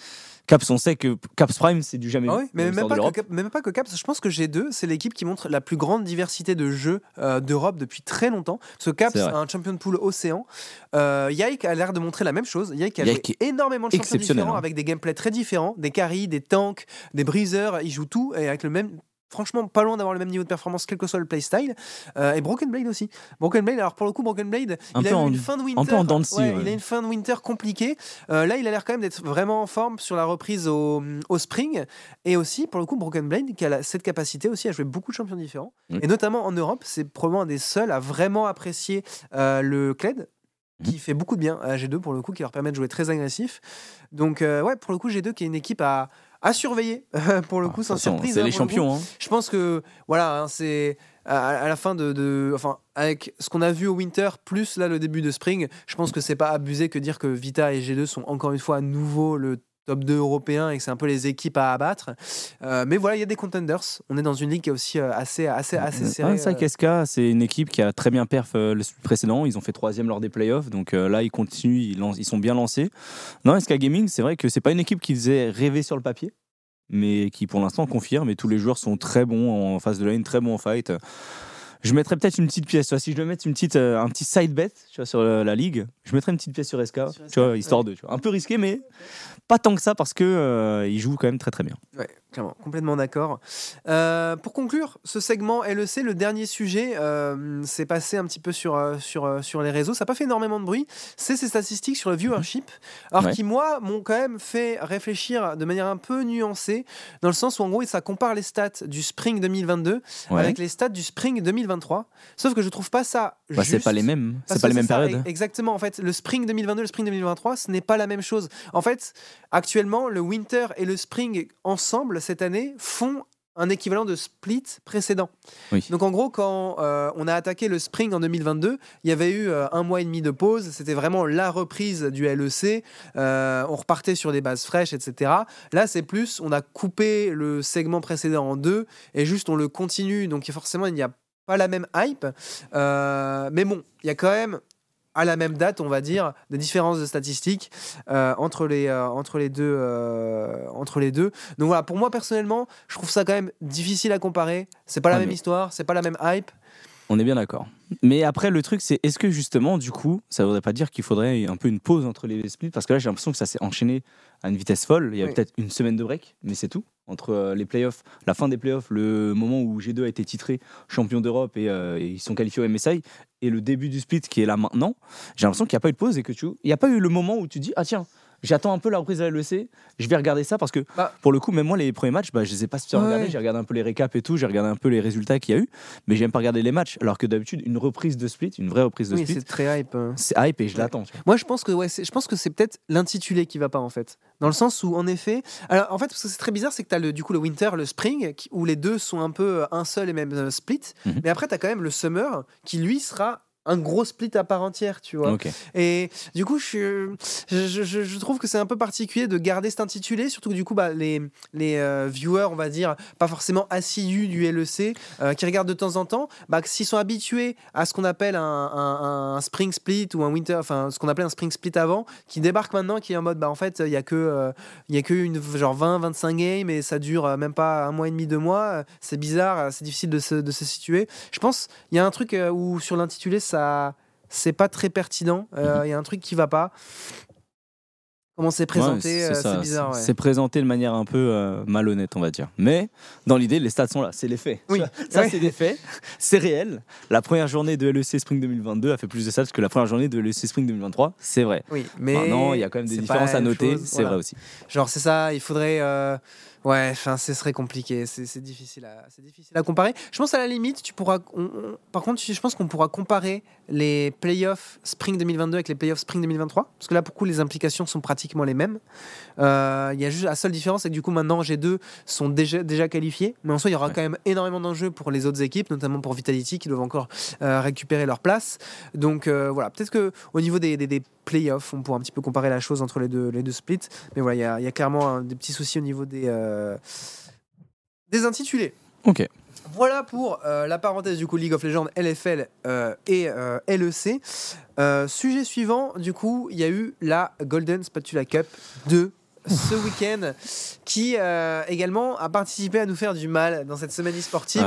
Caps, on sait que Caps Prime, c'est du jamais ah mais même pas, que, même pas, que, Caps. Je pense que G2, c'est l'équipe qui montre la plus grande diversité de jeux euh, d'Europe depuis très longtemps. Que Caps a un champion pool océan. Euh, Yike a l'air de montrer la même chose. Yike a énormément de champions différents hein. avec des gameplays très différents, des carries, des tanks, des briseurs. Il joue tout et avec le même franchement pas loin d'avoir le même niveau de performance quel que soit le playstyle. Euh, et Broken Blade aussi. Broken Blade alors pour le coup Broken Blade il a une fin de winter. il a une fin de winter compliquée. Euh, là il a l'air quand même d'être vraiment en forme sur la reprise au, au, spring. Et aussi pour le coup Broken Blade qui a cette capacité aussi à jouer beaucoup de champions différents. Et notamment en Europe c'est probablement un des seuls à vraiment apprécier euh, le Kled qui mhm. fait beaucoup de bien à G2 pour le coup, qui leur permet de jouer très agressif. Donc ouais, pour le coup G2 qui est une équipe à, à surveiller <laughs> pour le ah, coup sans surprise. C'est hein, les champions. Hein. Je pense que voilà, hein, c'est à, la fin de, enfin avec ce qu'on a vu au Winter plus là le début de Spring, je pense que c'est pas abusé que dire que Vita et G2 sont encore une fois à nouveau le top 2 européen et que c'est un peu les équipes à abattre. Euh, mais voilà, il y a des contenders. On est dans une ligue qui est aussi euh, assez, assez, assez serrée. ça, euh. c'est une équipe qui a très bien perf le précédent. Ils ont fait troisième lors des playoffs. Donc là, ils continuent, ils, ils sont bien lancés. Non, SK Gaming, c'est vrai que c'est pas une équipe qui faisait rêver sur le papier. mais qui pour l'instant confirme. Et tous les joueurs sont très bons en face de lane, très bons en fight. Je mettrais peut-être une petite pièce. si je dois mettre une petite, euh, un petit side bet tu vois, sur la, ligue, je mettrais une petite pièce sur SK, tu vois, histoire de. Tu vois, un peu risqué, mais pas tant que ça parce que euh, il joue quand même très très bien. Clairement, complètement d'accord. Euh, pour conclure ce segment LEC, le dernier sujet, euh, c'est passé un petit peu sur, sur, sur les réseaux. Ça n'a pas fait énormément de bruit. C'est ces statistiques sur le viewership, alors qui, moi, m'ont quand même fait réfléchir de manière un peu nuancée, dans le sens où, en gros, ça compare les stats du Spring 2022 avec les stats du Spring 2023. Sauf que je trouve pas ça. Bah, c'est pas les mêmes. C'est pas les mêmes périodes. Exactement. En fait, le Spring 2022 le Spring 2023, ce n'est pas la même chose. En fait, Actuellement, le Winter et le Spring ensemble cette année font un équivalent de split précédent. Donc en gros, quand euh, on a attaqué le Spring en 2022, il y avait eu euh, un mois et demi de pause. C'était vraiment la reprise du LEC. Euh, on repartait sur des bases fraîches, etc. Là, c'est plus, on a coupé le segment précédent en deux et juste on le continue. Donc forcément, il n'y a pas la même hype. mais bon, il y a quand même à la même date, on va dire, des différences de statistiques euh, entre, les, euh, entre, les deux, euh, entre les deux. Donc voilà, pour moi personnellement, je trouve ça quand même difficile à comparer. C'est pas la même histoire, c'est pas la même hype. On est bien d'accord. Mais après, le truc, c'est est-ce que justement, du coup, ça voudrait pas dire qu'il faudrait un peu une pause entre les splits? Parce que là, j'ai l'impression que ça s'est enchaîné à une vitesse folle. Il y a peut-être une semaine de break, mais c'est tout. Entre les playoffs, la fin des playoffs, le moment où G2 a été titré champion d'Europe et, et, ils sont qualifiés au MSI, et le début du split qui est là maintenant, j'ai l'impression qu'il n'y a pas eu de pause et que tu. Il n'y a pas eu le moment où tu dis Ah tiens, j'attends un peu la reprise de la LEC, je vais regarder ça parce que bah. pour le coup, même moi, les premiers matchs, bah, je les ai pas super regardés. J'ai regardé un peu les récaps et tout, j'ai regardé un peu les résultats qu'il y a eu, mais j'aime pas regarder les matchs. Alors que d'habitude, une reprise de split, une vraie reprise de split, c'est très hype. Hein. C'est hype et je l'attends. Moi, je pense que ouais, je pense que c'est peut-être l'intitulé qui va pas en fait, dans le sens où en effet, alors en fait, parce que c'est très bizarre, c'est que tu as le, du coup le winter, le spring, où les deux sont un peu euh, un seul et même euh, split, mhm. mais après tu as quand même le summer qui lui sera un gros split à part entière, tu vois. Et du coup, je, je, je, trouve que c'est un peu particulier de garder cet intitulé, surtout que du coup, bah, les, les euh, viewers, on va dire, pas forcément assidus du LEC, euh, qui regardent de temps en temps, bah, s'ils sont habitués à ce qu'on appelle un, un, spring split ou un winter, enfin, ce qu'on appelait un spring split avant, qui débarque maintenant, qui est en mode, bah, en fait, il y a que, euh, il y a que une, genre 20, 25 games et ça dure même pas un mois et demi, deux mois. C'est bizarre, c'est difficile de se, de se situer. Je pense, il y a un truc où sur l'intitulé, ça c'est pas très pertinent. Euh, mhm. Il y a un truc qui va pas. Comment c'est présenté, euh, c'est bizarre. C'est présenté de manière un peu euh, malhonnête, on va dire. Mais dans l'idée, les stats sont là, c'est les faits. Oui. <laughs> Ça, c'est des faits, c'est réel. La première journée de LEC Spring 2022 a fait plus de stats que la première journée de LEC Spring 2023, c'est vrai. Oui, mais maintenant, il y a quand même des différences à noter, c'est vrai aussi. Genre, c'est ça, il faudrait Ouais, enfin, ce serait compliqué. C'est difficile, à, difficile à comparer. Je pense à la limite, tu pourras. par contre, je pense qu'on pourra comparer les playoffs Spring 2022 avec les playoffs Spring 2023. Parce que là, pour coup, les implications sont pratiquement les mêmes. Euh, il y a juste la seule différence, c'est que du coup, maintenant, G2 sont déjà, déjà qualifiés. Mais en soi, il y aura quand même énormément d'enjeux pour les autres équipes, notamment pour Vitality qui doivent encore euh, récupérer leur place. Donc euh, voilà, peut-être qu'au niveau des, des, playoffs, on pourra un petit peu comparer la chose entre les deux, les deux splits. Mais voilà, il y, y, a clairement des petits soucis au niveau des des intitulés. Ok. Voilà pour euh, la parenthèse du coup League of Legends, LFL euh, et LEC. sujet suivant, du coup, il y a eu la Golden Spatula Cup de ce week-end qui également a participé à nous faire du mal dans cette semaine e-sportive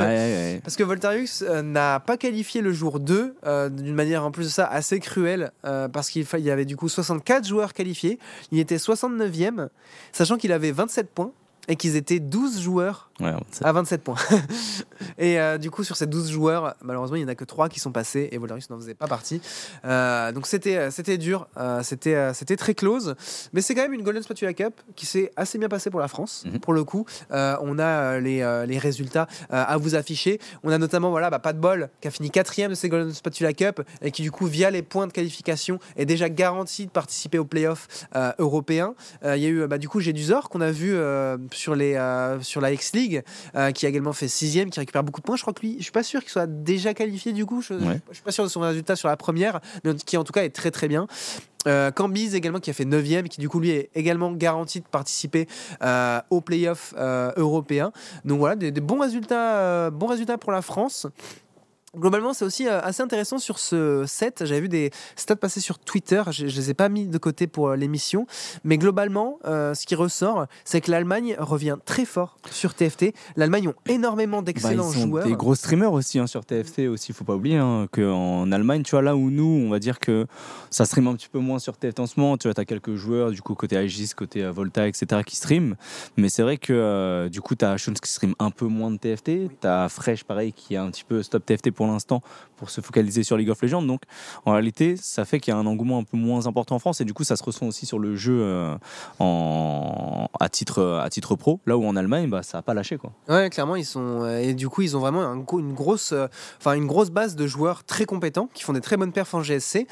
parce que Voltarius n'a pas qualifié le jour 2 d'une manière en plus de ça assez cruelle parce qu'il y avait du coup 64 joueurs qualifiés il était 69e sachant qu'il avait 27 points et qu'ils étaient 12 joueurs à 27 points. <laughs> et euh, du coup, sur ces 12 joueurs, malheureusement, il n'y en a que 3 qui sont passés et Volarus n'en faisait pas partie. Euh, donc c'était, euh, c'était dur, c'était, c'était très close, mais c'est quand même une Golden Spatula Cup qui s'est assez bien passée pour la France, mhm. pour le coup. on a les, les résultats à vous afficher. On a notamment, voilà, bah, pas de bol, qui a fini quatrième de ces Golden Spatula Cup et qui, du coup, via les points de qualification, est déjà garanti de participer aux playoffs européens. Il y a eu, bah, du coup, j'ai du Zor qu'on a vu sur, les, sur la X-League euh, qui a également fait sixième, qui récupère beaucoup de points. Je crois que lui, je suis pas sûr qu'il soit déjà qualifié du coup. Je, ne suis pas sûr de son résultat sur la première, mais qui en tout cas est très très bien. Euh, Cambiz également qui a fait 9ème, qui du coup lui est également garanti de participer euh, aux playoffs euh, européens. Donc voilà, des, bons résultats, bons résultats pour la France. Globalement, c'est aussi euh, assez intéressant sur ce set. J'avais vu des stats passer sur Twitter. Je, ne les ai pas mis de côté pour euh, l'émission, mais globalement, euh, ce qui ressort, c'est que l'Allemagne revient très fort sur TFT. L'Allemagne ont énormément bah, d'excellents bah, joueurs. Des gros streamers aussi hein, sur TFT aussi. Faut pas oublier hein, qu'en Allemagne, tu vois là où nous, on va dire que ça stream un petit peu moins sur TFT en ce moment. Tu vois, as quelques joueurs du coup côté Aegis, côté Volta, etc. qui stream. Mais c'est vrai que du coup, tu as Shones qui stream un peu moins de TFT. Tu as Fresh pareil qui a un petit peu stop TFT pour l'instant pour se focaliser sur League of Legends. Donc en réalité, ça fait qu'il y a un engouement un peu moins important en France et du coup, ça se ressent aussi sur le jeu euh, en, à, titre, à titre pro. Là où en Allemagne, bah, ça n'a pas lâché. Quoi. Ouais, clairement, ils sont. Euh, et du coup, ils ont vraiment une, grosse, euh, enfin une grosse base de joueurs très compétents qui font des très bonnes perfs en GSC.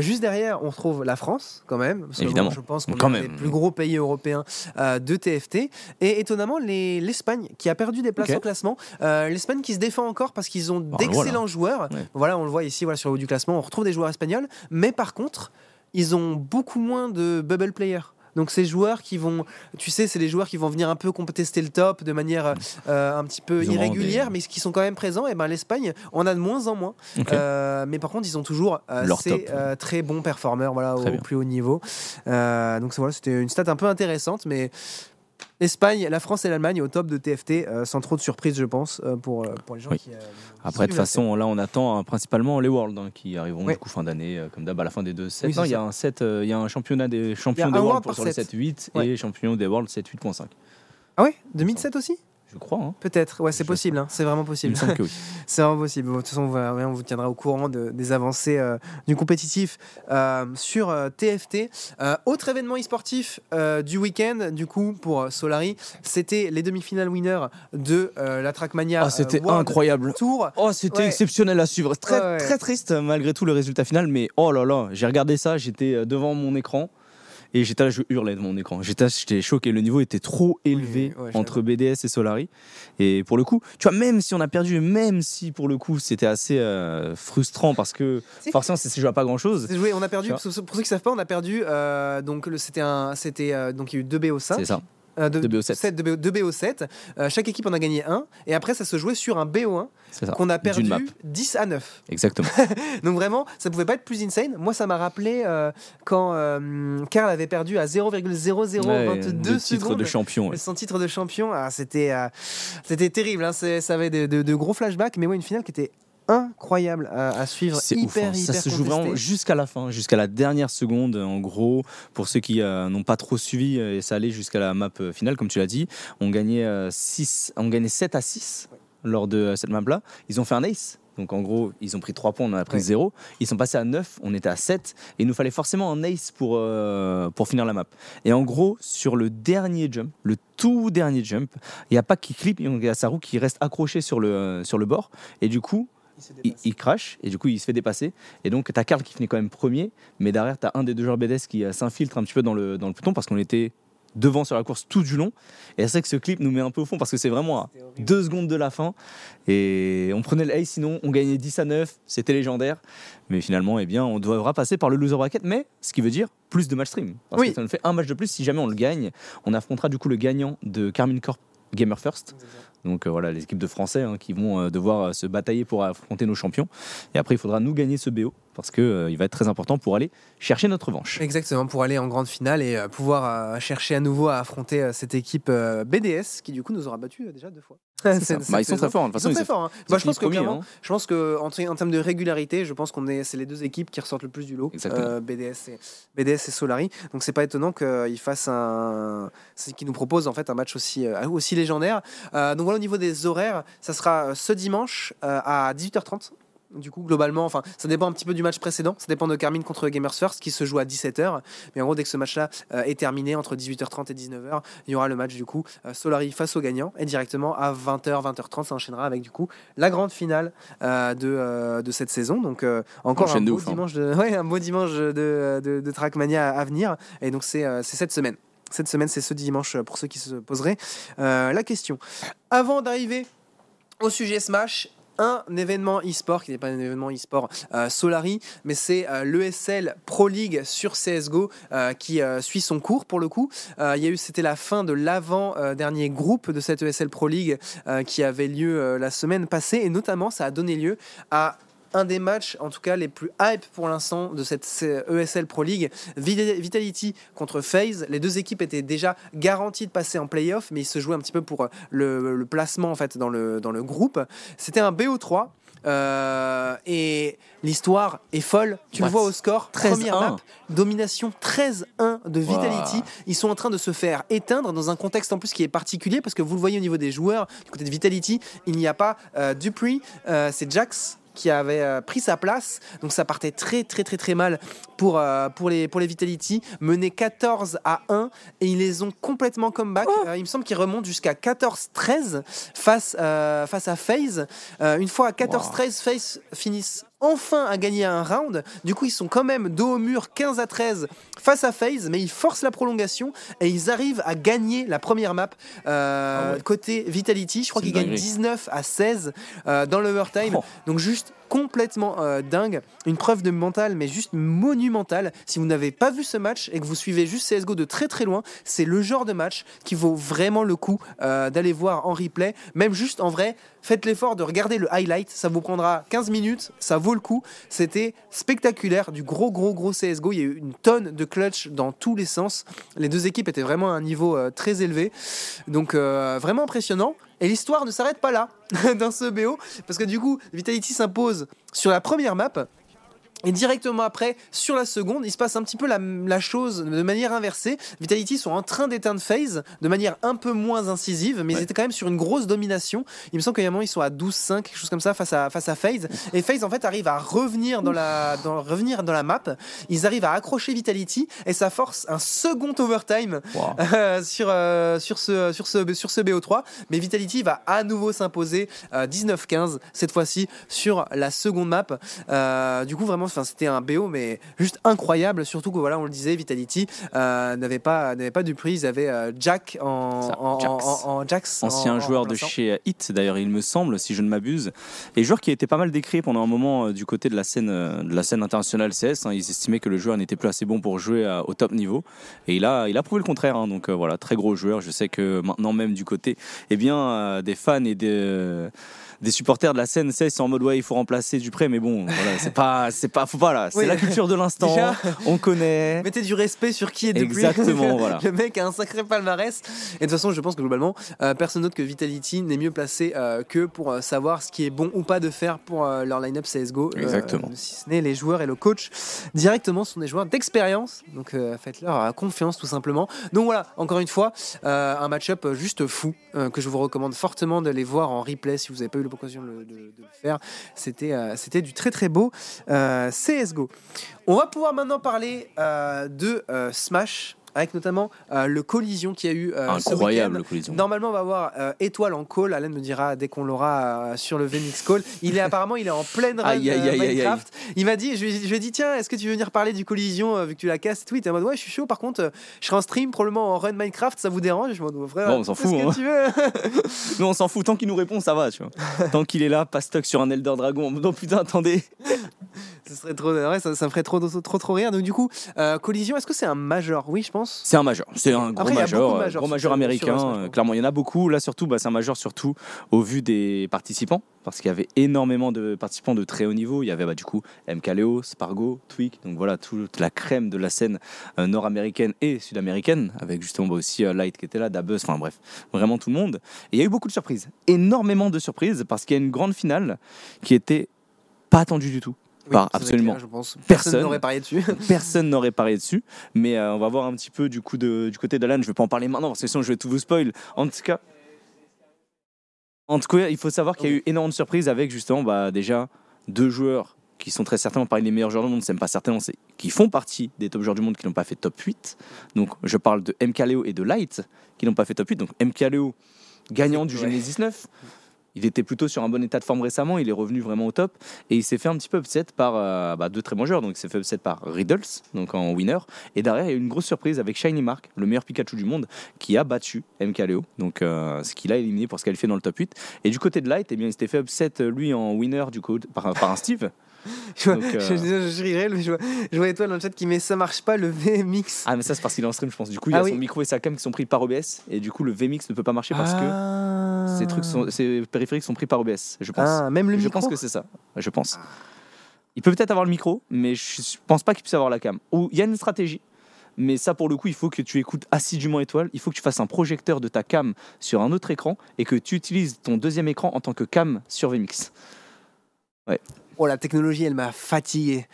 juste derrière, on retrouve la France quand même. Évidemment. je pense qu'on est un des plus gros pays européens de TFT. Et étonnamment, l'Espagne qui a perdu des places au classement. L'Espagne qui se défend encore parce qu'ils ont bah, joueurs. Voilà, on le voit ici voilà, sur le haut du classement, on retrouve des joueurs espagnols, mais par contre, ils ont beaucoup moins de bubble players. Donc ces joueurs qui vont, tu sais, c'est les joueurs qui vont venir un peu contester le top de manière euh, un petit peu irrégulière, mais qui sont quand même présents. Et ben l'Espagne, on a de moins en moins. Euh, mais par contre, ils ont toujours euh, ces très bons performeurs, voilà, au, plus haut niveau. donc voilà, c'était une stat un peu intéressante, mais L'Espagne, la France et l'Allemagne au top de TFT, euh, sans trop de surprise, je pense, euh, pour, euh, pour les gens qui. Après, de toute façon, là, on attend principalement les Worlds hein, qui arriveront du coup fin d'année, comme d'hab à la fin des deux sets. il y a un set, il y a un championnat des champions des Worlds sur 7-8 et champion des Worlds 7-8.5. Ah ouais? 2007 aussi? Je crois. Hein. Peut-être, ouais, c'est possible, hein. c'est vraiment possible. <laughs> c'est vraiment possible. de toute façon, on, vous tiendra au courant des avancées euh, du compétitif euh, sur TFT. Euh, autre événement e-sportif du week-end, du coup, pour Solari, c'était les demi-finales winners de la Trackmania. Ah, c'était incroyable. Tour. Oh, c'était exceptionnel à suivre. Très, très triste malgré tout le résultat final, mais oh là là, j'ai regardé ça, j'étais devant mon écran. Et j'étais là, je hurlais de mon écran. J'étais, choqué. Le niveau était trop élevé entre BDS et Solari. Et pour le coup, tu vois, même si on a perdu, même si pour le coup c'était assez euh, frustrant parce que forcément, ça se joue à pas grand chose. Joué, on a perdu. Pour ceux qui savent pas, on a perdu. Euh, donc c'était un, c'était euh, donc il y a eu 2 BO5. C'est ça. Euh, de, BO7. de, BO, 7 euh, chaque équipe en a gagné un. Et après, ça se jouait sur un BO1 qu'on a perdu 10 à 9. Exactement. <laughs> Donc vraiment, ça pouvait pas être plus insane. Moi, ça m'a rappelé euh, quand Karl avait perdu à 0,0022 secondes. de champion. Son titre de champion, ah, c'était c'était terrible. Hein. Ça avait de, de, gros flashbacks. Mais ouais, une finale qui était incroyable à, suivre. C'est hyper, ouf, hein. Ça se joue vraiment jusqu'à la fin, jusqu'à la dernière seconde, en gros. Pour ceux qui euh, n'ont pas trop suivi, euh, et ça allait jusqu'à la map euh, finale, comme tu l'as dit. On gagnait, 6, on gagnait 7 à 6 lors de cette map-là. Ils ont fait un ace. Donc en gros, ils ont pris 3 points, on en a pris 0. Ils sont passés à 9, on était à 7. Et il nous fallait forcément un ace pour, pour finir la map. Et en gros, sur le dernier jump, le tout dernier jump, il n'y a pas qui clip, il y a sa roue qui reste accrochée sur le, sur le bord. Et du coup, il, crache et du coup il se fait dépasser. Et donc tu as Karl qui finit quand même premier, mais derrière tu as un des deux joueurs BDS qui euh, s'infiltre un petit peu dans le, dans le peloton parce qu'on était devant sur la course tout du long. Et c'est vrai que ce clip nous met un peu au fond parce que c'est vraiment à deux secondes de la fin. Et on prenait le sinon on gagnait 10 à 9, c'était légendaire. Mais finalement, eh bien, on devra passer par le loser bracket, mais ce qui veut dire plus de match stream. Parce que ça nous fait un match de plus si jamais on le gagne. On affrontera du coup le gagnant de Carmine Corp Gamer First. Donc euh, voilà, les équipes de Français hein, qui vont euh, devoir euh, se batailler pour affronter nos champions. Et après, il faudra nous gagner ce BO parce qu'il il va être très important pour aller chercher notre revanche. Exactement, pour aller en grande finale et pouvoir chercher à nouveau à affronter cette équipe BDS qui du coup nous aura battu déjà deux fois. Bah, ils sont très forts. Hein, de ils sont très forts. Hein. Bah, je pense que hein. je pense que en, termes de régularité, je pense qu'on est, c'est les deux équipes qui ressortent le plus du lot. BDS et BDS et Solari. Donc c'est pas étonnant qu'ils fassent un, qui nous propose en fait un match aussi aussi légendaire. donc voilà au niveau des horaires, ça sera ce dimanche à 18h30 du coup, globalement, enfin, ça dépend un petit peu du match précédent. Ça dépend de Carmine contre Gamers First qui se joue à 17h. Mais en gros, dès que ce match-là euh, est terminé, entre 18h30 et 19h, il y aura le match du coup euh, Solari face au gagnant. Et directement à 20h, 20h30, ça enchaînera avec du coup la grande finale euh, de, de cette saison. Donc, encore un beau, hein. dimanche de, <laughs> ouais, un beau dimanche de, de, Trackmania à venir. Et donc, c'est cette semaine. Cette semaine, c'est ce dimanche pour ceux qui se poseraient la question. Avant d'arriver au sujet Smash, un événement e-sport qui n'est pas un événement e-sport Solari, mais c'est l'ESL Pro League sur CSGO qui suit son cours pour le coup. Il y a eu, c'était la fin de l'avant-dernier groupe de cette ESL Pro League qui avait lieu la semaine passée et notamment ça a donné lieu à un des matchs, en tout cas les plus hype pour l'instant de cette ESL Pro League, Vitality contre FaZe. Les deux équipes étaient déjà garanties de passer en playoff, mais ils se jouaient un petit peu pour euh, le, placement en fait dans le, dans le groupe. C'était un BO3. Euh, et l'histoire est folle. Tu le vois au score. 13 première map, domination 13-1 de Vitality. Ils sont en train de se faire éteindre dans un contexte en plus qui est particulier parce que vous le voyez au niveau des joueurs. Du côté de Vitality, il n'y a pas euh, Dupree, c'est Jax qui avait euh, pris sa place. Donc ça partait très très très très mal pour, euh, pour, les, pour les Vitality. Mené 14 à 1 et ils les ont complètement comeback. Oh. Euh, il me semble qu'ils remontent jusqu'à 14-13 face, face à FaZe. une fois à 14-13, FaZe finissent enfin à gagner un round. Du coup, ils sont quand même dos au mur 15 à 13 face à FaZe, mais ils forcent la prolongation et ils arrivent à gagner la première map euh, ah côté Vitality. Je crois qu'ils gagnent 19 à 16 euh, dans l'overtime. Oh. Donc juste complètement euh, dingue, une preuve de mental, mais juste monumentale. Si vous n'avez pas vu ce match et que vous suivez juste CSGO de très très loin, c'est le genre de match qui vaut vraiment le coup d'aller voir en replay. Même juste en vrai, faites l'effort de regarder le highlight, ça vous prendra 15 minutes, ça vaut le coup. C'était spectaculaire, du gros gros gros CSGO, il y a eu une tonne de clutch dans tous les sens. Les deux équipes étaient vraiment à un niveau euh, très élevé, donc euh, vraiment impressionnant. Et l'histoire ne s'arrête pas là, <laughs> dans ce BO, parce que du coup, Vitality s'impose sur la première map, et directement après, sur la seconde, il se passe un petit peu la, chose de manière inversée. Vitality sont en train d'éteindre FaZe de manière un peu moins incisive, mais ils étaient quand même sur une grosse domination. Il me semble qu'à un moment, ils sont à 12-5, quelque chose comme ça, face à, face à FaZe. Et FaZe, en fait, arrive à revenir dans, la, dans, revenir dans la map. Ils arrivent à accrocher Vitality et ça force un second overtime euh, sur, euh, sur, ce, sur, ce, sur ce BO3. Mais Vitality va à nouveau s'imposer 19-15, euh, cette fois-ci, sur la seconde map. du coup, vraiment, c'était un BO, mais juste incroyable. Surtout que voilà, on le disait, Vitality euh, n'avait pas n'avait pas du prix. Ils avaient euh, Jack en, en, Jax. ancien joueur de chez Hit d'ailleurs, il me semble, si je ne m'abuse, et joueur qui a été pas mal décrit pendant un moment euh, du côté de la scène de la scène internationale CS. Hein. ils estimaient que le joueur n'était plus assez bon pour jouer au top niveau, et il a il a prouvé le contraire. Hein. donc voilà, très gros joueur. Je sais que maintenant même du côté, eh bien, des fans et des des supporters de la scène, c'est en mode ouais, il faut remplacer Dupré, mais bon, voilà, c'est pas, c'est pas, faut pas là, c'est la culture de l'instant, on connaît. Mettez du respect sur qui est Dupré. Exactement, voilà. <laughs> Le mec a un sacré palmarès. Et de toute façon, je pense que globalement, euh, personne d'autre que Vitality n'est mieux placé euh, que pour euh, savoir ce qui est bon ou pas de faire pour leur line-up CSGO. Exactement. si ce n'est les joueurs et le coach directement sont des joueurs d'expérience. Donc faites-leur confiance tout simplement. Donc voilà, encore une fois, un match-up juste fou que je vous recommande fortement d'aller voir en replay si vous n'avez pas eu l'occasion de, le faire. C'était euh, c'était du très très beau euh, CSGO. On va pouvoir maintenant parler euh, de Smash avec notamment euh, le collision qui a eu euh, incroyable collision. Normalement, on va avoir euh, étoile en call. Alain me dira dès qu'on l'aura sur le Venix call. Il est apparemment il est en pleine run Minecraft. il m'a dit, je lui, ai dit tiens, est-ce que tu veux venir parler du collision vu que tu la casses et. Il était en mode ouais, je suis chaud. Par contre, je serai en stream probablement en run Minecraft. Ça vous dérange? Je me frère, on s'en fout. Hein. Tu veux <laughs> nous on s'en fout. Tant qu'il nous répond, ça va. Tu vois. Tant qu'il est là, pas stock sur un Elder Dragon. Non putain, attendez. Ce serait trop, ouais, ça, ça, me ferait trop, trop, trop rire. Donc, du coup, euh, Collision, est-ce que c'est un major? Oui, je pense. C'est un major. C'est un gros major, gros major américain. Euh, clairement, il y en a beaucoup. Là, surtout, bah, c'est un major surtout au vu des participants. Parce qu'il y avait énormément de participants de très haut niveau. Il y avait bah, du coup MKLeo, Spargo, Tweak. Donc voilà, toute la crème de la scène euh, nord-américaine et sud-américaine. Avec justement bah, aussi Light qui était là, Dabus. Enfin bref, vraiment tout le monde. Et il y a eu beaucoup de surprises. Énormément de surprises parce qu'il y a une grande finale qui était pas attendue du tout absolument personne n'aurait parié dessus. <laughs> personne n'aurait parié dessus. Mais euh, on va voir un petit peu du coup du côté d'Alan. Je vais pas en parler maintenant parce que sinon je vais tout vous spoil. En tout cas, en tout cas, il faut savoir qu'il y a eu énormément de surprises avec justement bah, déjà deux joueurs qui sont très certainement parmi les meilleurs joueurs du monde, c'est pas certainement, c'est qui font partie des top joueurs du monde qui n'ont pas fait top 8. Donc je parle de MKLeo et de Light qui n'ont pas fait top 8. Donc MKLeo, gagnant du Genesis 9, il était plutôt sur un bon état de forme récemment, il est revenu vraiment au top et il s'est fait un petit peu upset par euh, bah, deux très bons joueurs. Donc il s'est fait upset par Riddles, donc en winner. Et derrière, il y a eu une grosse surprise avec Shiny Mark, le meilleur Pikachu du monde, qui a battu MKLeo, donc euh, ce qu'il a éliminé pour se qualifier dans le top 8. Et du côté de Light, eh bien, il s'était fait upset lui en winner du coup par, par un Steve. Je, Donc, euh... je, je, je, rirais, je, je vois Étoile dans le chat qui met ça marche pas le VMix. Ah, mais ça, c'est parce qu'il est en stream, je pense. Du coup, il y a Ah oui. son micro et sa cam qui sont pris par OBS. Et du coup, le VMix ne peut pas marcher parce que Ah. ces, trucs sont, ces périphériques sont pris par OBS, je pense. Ah, même le je micro pense que c'est ça. Je pense. Il peut peut-être avoir le micro, mais je pense pas qu'il puisse avoir la cam. Ou il y a une stratégie. Mais ça, pour le coup, il faut que tu écoutes assidûment Étoile. Il faut que tu fasses un projecteur de ta cam sur un autre écran et que tu utilises ton deuxième écran en tant que cam sur VMix. Oh, la technologie, elle m'a fatigué.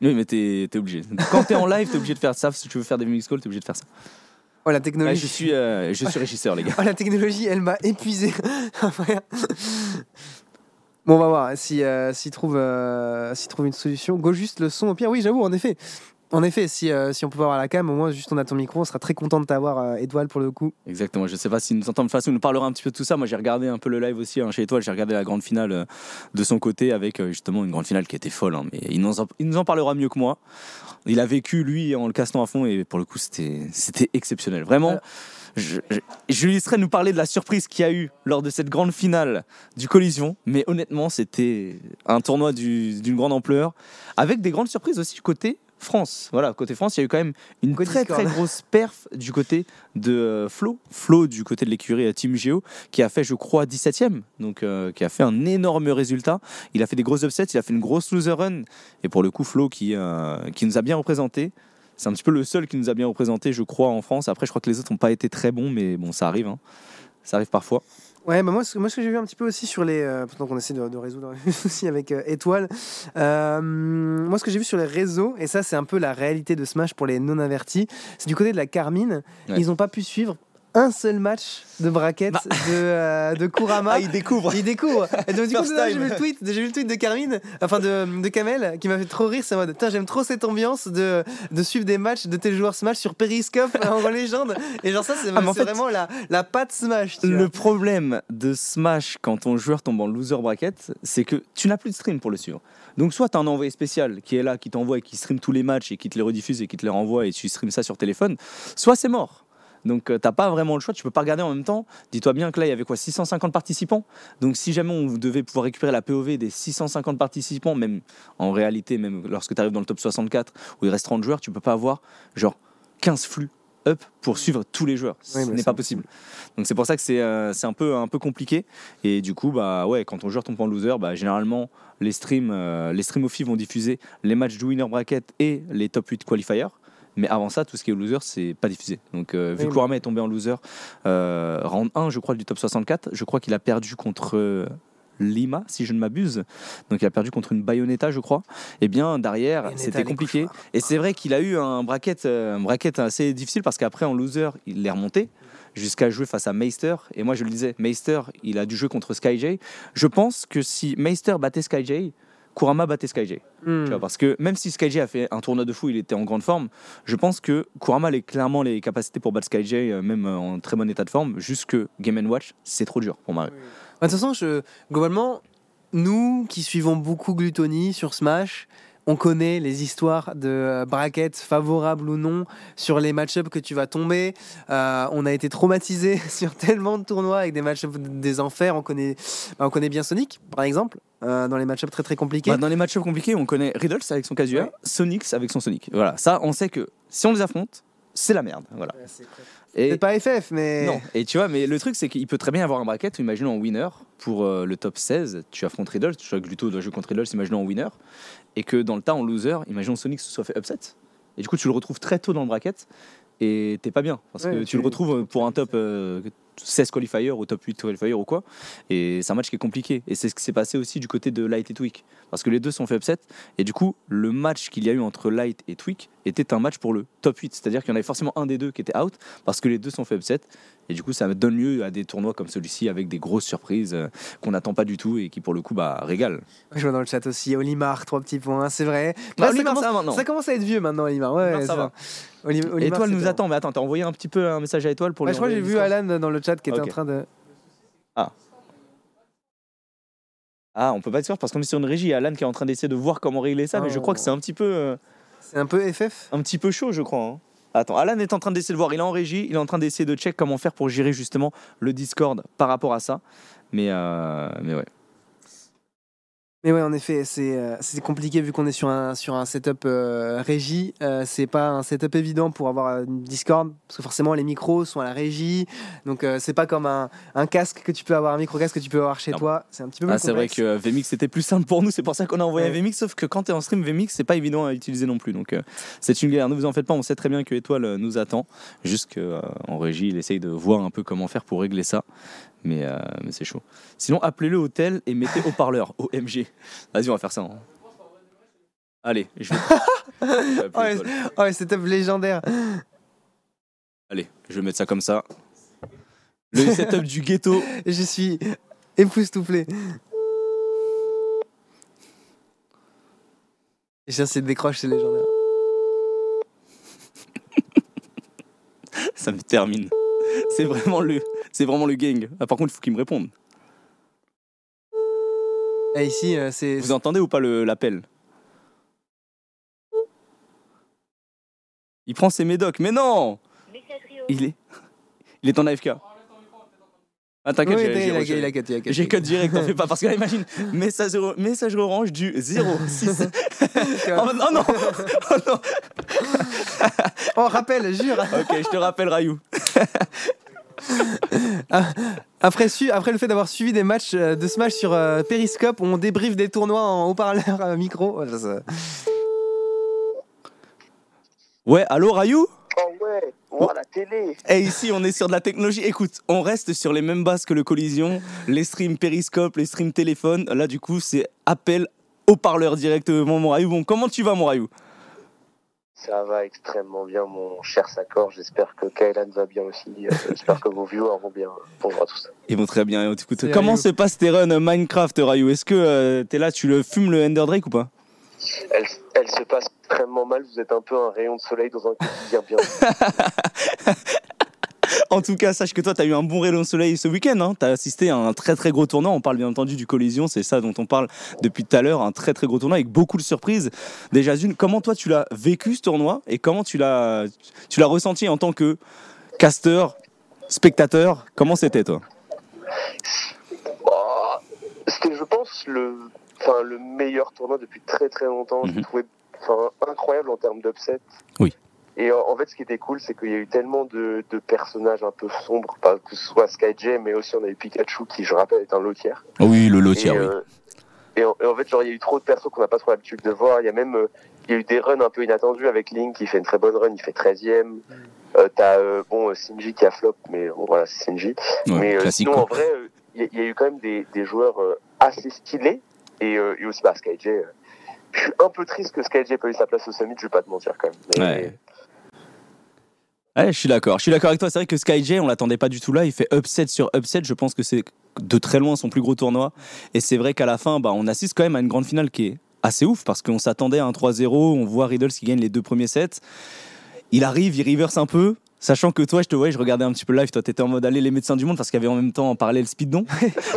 Oui, mais t'es es obligé. Quand t'es en live, t'es obligé de faire ça. Si tu veux faire des VMix calls, t'es obligé de faire ça. Oh, la Ouais, technologie. je, suis, euh, je suis régisseur, les gars. Oh, la technologie, elle m'a épuisé. bon, on va voir si, euh, s'il trouve, euh, trouve une solution. Go juste le son. Au pire, oui, j'avoue, en effet. En effet, si, euh, si on peut avoir la cam, au moins, juste on a ton micro, on sera très content de t'avoir, euh, Étoile, pour le coup. Exactement, je sais pas s'il nous entend de toute façon, il nous parlera un petit peu de tout ça. Moi j'ai regardé un peu le live aussi hein, chez Étoile, j'ai regardé la grande finale euh, de son côté avec euh, justement une grande finale qui était folle, hein, mais il nous, en, il nous en parlera mieux que moi. Il a vécu lui en le castant à fond et pour le coup c'était c'était exceptionnel. Vraiment, je, je, je lui laisserai nous parler de la surprise qu'il y a eu lors de cette grande finale du Collision, mais honnêtement c'était un tournoi du- d'une grande ampleur avec des grandes surprises aussi du côté France. Voilà, côté France, il y a eu quand même une Côté très très grosse perf du côté de euh, Flo, Flo du côté de l'écurie euh, Team Geo, qui a fait, je crois, 17ème, donc euh, qui a fait un énorme résultat. Il a fait des gros upsets, il a fait une grosse loser run, et pour le coup, Flo qui, euh, qui nous a bien représenté. C'est un petit peu le seul qui nous a bien représenté, je crois, en France. Après, je crois que les autres n'ont pas été très bons, mais bon, ça arrive. hein. Ça arrive parfois. Ouais, bah moi, ce, moi, ce que j'ai vu un petit peu aussi sur les. Euh, pendant qu'on essaie de, de résoudre <laughs> le souci avec euh, Étoile, euh, moi, ce que j'ai vu sur les réseaux, et ça, c'est un peu la réalité de Smash pour les non-avertis, c'est du côté de la Carmine, Ouais. ils n'ont pas pu suivre un seul match de bracket Bah. de, euh, de Kurama. il découvre Il découvre. Et donc, du coup, j'ai vu le tweet, j'ai vu le tweet de Carmine, enfin de, de Kamel, qui m'a fait trop rire. C'est mode, j'aime trop cette ambiance de, de suivre des matchs de tes joueurs Smash sur Periscope en légende. Et genre ça, c'est Ah, en fait, vraiment la, la patte Smash. Tu Le vois. problème de Smash quand ton joueur tombe en loser bracket, c'est que tu n'as plus de stream pour le suivre. Donc soit tu as un envoyé spécial qui est là, qui t'envoie et qui stream tous les matchs et qui te les rediffuse et qui te les renvoie et tu streams ça sur téléphone, soit c'est mort. Donc euh, t'as pas vraiment le choix, tu peux pas regarder en même temps. Dis-toi bien que là il y avait quoi 650 participants. Donc si jamais on devait pouvoir récupérer la POV des 650 participants, même en réalité, même lorsque tu arrives dans le top 64 où il reste 30 joueurs, tu peux pas avoir genre 15 flux up pour suivre tous les joueurs. Ce Oui, n'est pas possible. Donc c'est pour ça que c'est euh, c'est un peu un peu compliqué et du coup bah ouais quand ton joueur tombe en loser bah généralement les streams euh, les streams vont diffuser les matchs du winner bracket et les top 8 qualifiers mais avant ça tout ce qui est loser c'est pas diffusé donc euh, vu Oui, que est tombé en loser euh, round 1 je crois du top 64 je crois qu'il a perdu contre euh, Lima si je ne m'abuse donc il a perdu contre une Bayonetta je crois et bien derrière c'était compliqué cauchemars. et c'est vrai qu'il a eu un bracket, euh, un bracket assez difficile parce qu'après en loser, il est remonté jusqu'à jouer face à Meister. Et moi je le disais, Meister, il a dû jouer contre SkyJ. Je pense que si Meister battait SkyJ, Kurama battait SkyJ. Hmm. Tu vois, parce que même si SkyJ a fait un tournoi de fou, il était en grande forme, je pense que Kurama a clairement les capacités pour battre SkyJ, euh, même euh, en très bon état de forme. Juste que Game Watch, c'est trop dur pour Mario. Bah, De toute façon, je, globalement, nous qui suivons beaucoup Gluttony sur Smash, on connaît les histoires de euh, brackets favorables ou non sur les match-ups que tu vas tomber. Euh, on a été traumatisé <laughs> sur tellement de tournois avec des match-ups des enfers. On connaît, bah, on connaît bien Sonic, par exemple, euh, dans les match-ups très très compliqués. Bah, dans les matchs compliqués, on connaît Riddles avec son Kazuya, Ouais. Sonics avec son Sonic. Voilà, ça, on sait que si on les affronte, c'est la merde. Voilà. Et C'est pas FF, mais. non. Et tu vois, mais le truc, c'est qu'il peut très bien y avoir un bracket. Imaginons en winner pour euh, le top 16, tu affrontes Riddles. Tu vois que Gluto doit jouer contre Riddles, imaginons en winner. Et que dans le tas, en loser, imaginons Sonic se soit fait upset. Et du coup, tu le retrouves très tôt dans le bracket. Et t'es pas bien. Parce Ouais, que tu- tu le retrouves pour un top euh, 16 qualifier ou top 8 qualifier ou quoi. Et c'est un match qui est compliqué. Et c'est ce qui s'est passé aussi du côté de Light et Tweak. Parce que les deux sont fait upset. Et du coup, le match qu'il y a eu entre Light et Tweak était un match pour le top 8. C'est-à-dire qu'il y en avait forcément un des deux qui était out parce que les deux sont fait upset. Et du coup, ça donne lieu à des tournois comme celui-ci avec des grosses surprises euh, qu'on n'attend pas du tout et qui, pour le coup, bah, régalent. Je vois dans le chat aussi. Olimar, trois petits points, c'est vrai. Bah, Là, ça, commence, ça va maintenant. ça commence à être vieux maintenant, Olimar. Ouais, Non, ça va. Oli- Olimar, Étoile nous attend. Mais attends, t'as envoyé un petit peu un message à Étoile pour lui je crois que j'ai vu Alan dans le chat qui était en train de. Ah, on peut pas être sûr parce qu'on est sur une régie. Alan qui est en train d'essayer de voir comment régler ça, mais je crois que c'est un petit peu. Euh, c'est un peu FF Un petit peu chaud, je crois. Hein. Attends, Alan est en train d'essayer de voir. Il est en régie. Il est en train d'essayer de check comment faire pour gérer justement le Discord par rapport à ça. Mais, euh, mais ouais. Mais ouais, en effet, c'est euh, compliqué vu qu'on est sur un, sur un setup euh, régie. Euh, c'est pas un setup évident pour avoir une Discord, parce que forcément les micros sont à la régie. Donc c'est pas comme un, un, casque que tu peux avoir, un micro-casque que tu peux avoir chez toi. C'est un petit peu ah, C'est vrai que VMix c'était plus simple pour nous, c'est pour ça qu'on a envoyé un VMix. Sauf que quand tu es en stream, VMix c'est pas évident à utiliser non plus. Donc c'est une galère. Ne vous en faites pas, on sait très bien que Étoile nous attend. Juste qu'en régie, il essaye de voir un peu comment faire pour régler ça. Mais, euh, mais c'est chaud. Sinon, appelez-le hôtel et mettez haut-parleur, <laughs> OMG. Vas-y, on va faire ça. Hein. Allez, je vais. <laughs> oh, ouais, oh, setup légendaire. Allez, je vais mettre ça comme ça. Le setup du ghetto. <laughs> Je suis époustouflé. Et ça, c'est décroche, c'est légendaire. ça me termine. C'est vraiment le, c'est vraiment le gang. Ah, par contre, il faut qu'il me réponde. Et ici, euh, c'est. Vous entendez ou pas l'appel? Il prend ses médocs, mais non Il est, il est en AFK. Ah, t'inquiète, j'ai, j'ai, code direct, t'en fais pas. Parce que là, imagine, message, message orange du 06. <laughs> oh, non, non, oh non. oh, rappelle, jure. ok, je te rappelle, Rayou. <laughs> après, après le fait d'avoir suivi des matchs euh, de Smash sur euh, Periscope, on débriefe des tournois en haut-parleur euh, micro. Ouais, allô Rayou? Oh ouais, oh, la télé. Et ici, on est sur de la technologie. Écoute, on reste sur les mêmes bases que le Collision, les streams Periscope, les streams téléphone. Là, du coup, c'est appel haut-parleur directement, mon Rayou. Bon, comment tu vas, mon Rayou? Ça va extrêmement bien, mon cher Sakor. J'espère que Kailan va bien aussi. Euh, j'espère que vos viewers vont bien. Bonjour à tous. Ils vont très bien. Écoute, comment se passe tes runs Minecraft, Rayou Est-ce que euh, tu es là, tu le fumes le Ender Drake ou pas elle, elle, se passe extrêmement mal. Vous êtes un peu un rayon de soleil dans un quotidien bien. <laughs> en tout cas, sache que toi, tu as eu un bon rayon de soleil ce week-end. Hein. Tu as assisté à un très très gros tournoi. On parle bien entendu du Collision, c'est ça dont on parle depuis tout à l'heure. Un très très gros tournoi avec beaucoup de surprises. Déjà, Zune, comment toi tu l'as vécu ce tournoi et comment tu l'as, tu l'as ressenti en tant que caster, spectateur? Comment c'était toi? Bah, C'était, je pense, le, enfin, le meilleur tournoi depuis très très longtemps. Je mhm. trouvé incroyable en termes d'upset. Oui. Et en fait, ce qui était cool, c'est qu'il y a eu tellement de, de, personnages un peu sombres, pas que ce soit Sky mais aussi on a eu Pikachu, qui, je rappelle, est un lotier. Oui, le lotier, oui. Euh, et, en, fait, genre, il y a eu trop de persos qu'on n'a pas trop l'habitude de voir. Il y a même euh, il y a eu des runs un peu inattendus avec Link, qui fait une très bonne run, il fait 13ème. Mm. Euh, T'as euh, bon Shinji qui a flop, mais bon, voilà, c'est Shinji. mais sinon, en vrai, il y, a eu quand même des, des joueurs assez stylés. Et, et aussi, bah, SkyJ. je suis un peu triste que SkyJ ait pas eu sa place au Summit, je vais pas te mentir quand même. ouais. Ouais, je suis d'accord. Je suis d'accord avec toi. C'est vrai que SkyJ, on l'attendait pas du tout là. Il fait upset sur upset. Je pense que c'est de très loin son plus gros tournoi. Et c'est vrai qu'à la fin, bah, on assiste quand même à une grande finale qui est assez ouf parce qu'on s'attendait à un 3-0. On voit Riddles qui gagne les deux premiers sets. Il arrive, il reverse un peu. Sachant que toi, je te voyais, je regardais un petit peu live, toi, t'étais en mode aller les médecins du monde parce qu'il y avait en même temps en parallèle Speedon.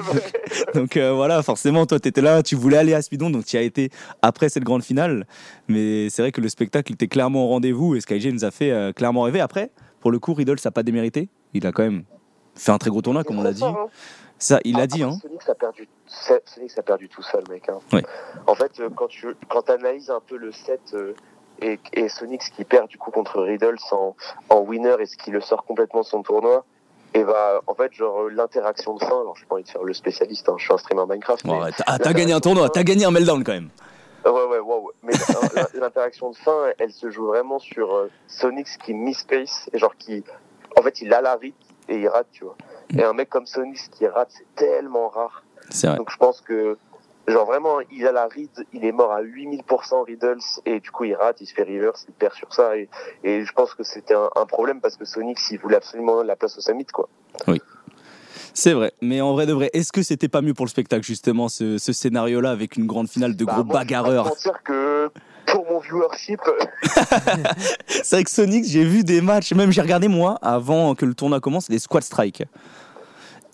<laughs> donc euh, voilà, forcément, toi, t'étais là, tu voulais aller à Speedon, donc tu as été après cette grande finale. Mais c'est vrai que le spectacle était clairement au rendez-vous et SkyJ nous a fait euh, clairement rêver. Après, pour le coup, Riddle, ça n'a pas démérité. Il a quand même fait un très gros tournoi, comme on l'a dit. Hein. Ça, il l'a dit. Hein. Sonic, ça a perdu, Sonic, a perdu tout seul, mec. Hein. En fait, euh, quand tu quand analyses un peu le set et, et Sonic qui perd du coup contre Riddle en, en winner et ce qui le sort complètement de son tournoi et va en fait genre l'interaction de fin alors je pas envie de faire le spécialiste hein, je suis un streamer Minecraft ouais, t'as gagné un tournoi t'as gagné un meltdown quand même. Ouais ouais ouais, mais <laughs> l'interaction de fin elle se joue vraiment sur euh, Sonic qui miss space et genre qui en fait il a la rite et il rate tu vois. Et un mec comme Sonic qui rate c'est tellement rare. Vrai. donc je pense que Genre vraiment, il a la ride, il est mort à 8000% Riddles et du coup il rate, il se fait reverse, il perd sur ça et, et je pense que c'était un, problème parce que Sonic s'il voulait absolument la place au summit quoi. Oui. C'est vrai, mais en vrai de vrai, est-ce que c'était pas mieux pour le spectacle justement ce, ce scénario-là avec une grande finale de bah, gros moi, bagarreurs? Je dire que pour mon viewership. <laughs> c'est vrai que Sonic, j'ai vu des matchs, même j'ai regardé moi avant que le tournoi commence, des squad strike.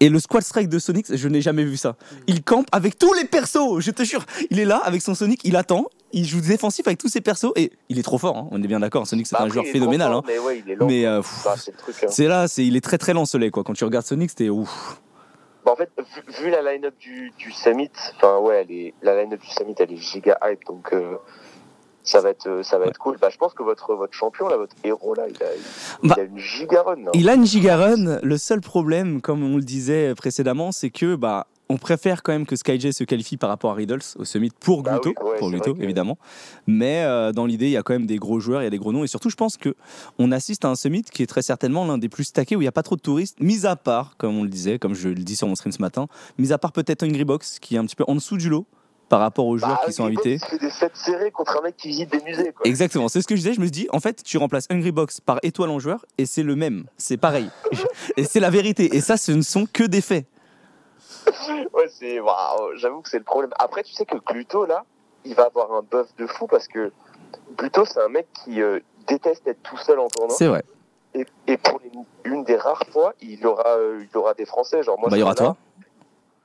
Et le squad strike de Sonic, je n'ai jamais vu ça. Il campe avec tous les persos, je te jure. Il est là avec son Sonic, il attend, il joue défensif avec tous ses persos et il est trop fort. Hein. On est bien d'accord. Sonic c'est Bah, un joueur phénoménal. fort, hein. Mais ouais, il est lent. Mais euh, Bah, c'est hein. là, c'est il est très très lent ce lait quoi. Quand tu regardes Sonic, c'était ouf. Bah, en fait, vu, vu la line-up du, du Summit, enfin ouais, elle est, la line-up du Summit, elle est giga hype, donc euh, ça va être, euh, ça va être cool. Bah, je pense que votre, votre champion là, votre héros là, il a, il, Bah, a une giga run. hein. Il a une giga run. Le seul problème, comme on le disait précédemment, c'est que bah on préfère quand même que SkyJ se qualifie par rapport à Riddles au summit pour Bah Gluto, oui, ouais, pour Gluto que- évidemment. Mais euh, dans l'idée, il y a quand même des gros joueurs, il y a des gros noms et surtout, je pense que on assiste à un summit qui est très certainement l'un des plus stackés où il n'y a pas trop de touristes, mis à part, comme on le disait, comme je le dis sur mon stream ce matin, mis à part peut-être Box qui est un petit peu en dessous du lot par rapport aux joueurs Bah, qui sont invités. Fait des sets serrés contre un mec qui visite des musées. Quoi. Exactement, c'est ce que je disais. Je me dit, en fait, tu remplaces Hungry Box par étoile en joueur et c'est le même, c'est pareil. <laughs> et c'est la vérité. Et ça, ce ne sont que des faits. Ouais, c'est, waouh, j'avoue que c'est le problème. Après, tu sais que Gluto là, il va avoir un buff de fou parce que Gluto, c'est un mec qui euh, déteste être tout seul en tournoi. C'est vrai. Et, et pour les- une des rares fois, il aura, euh, il aura des Français. Genre moi, Bah, il y aura là, toi.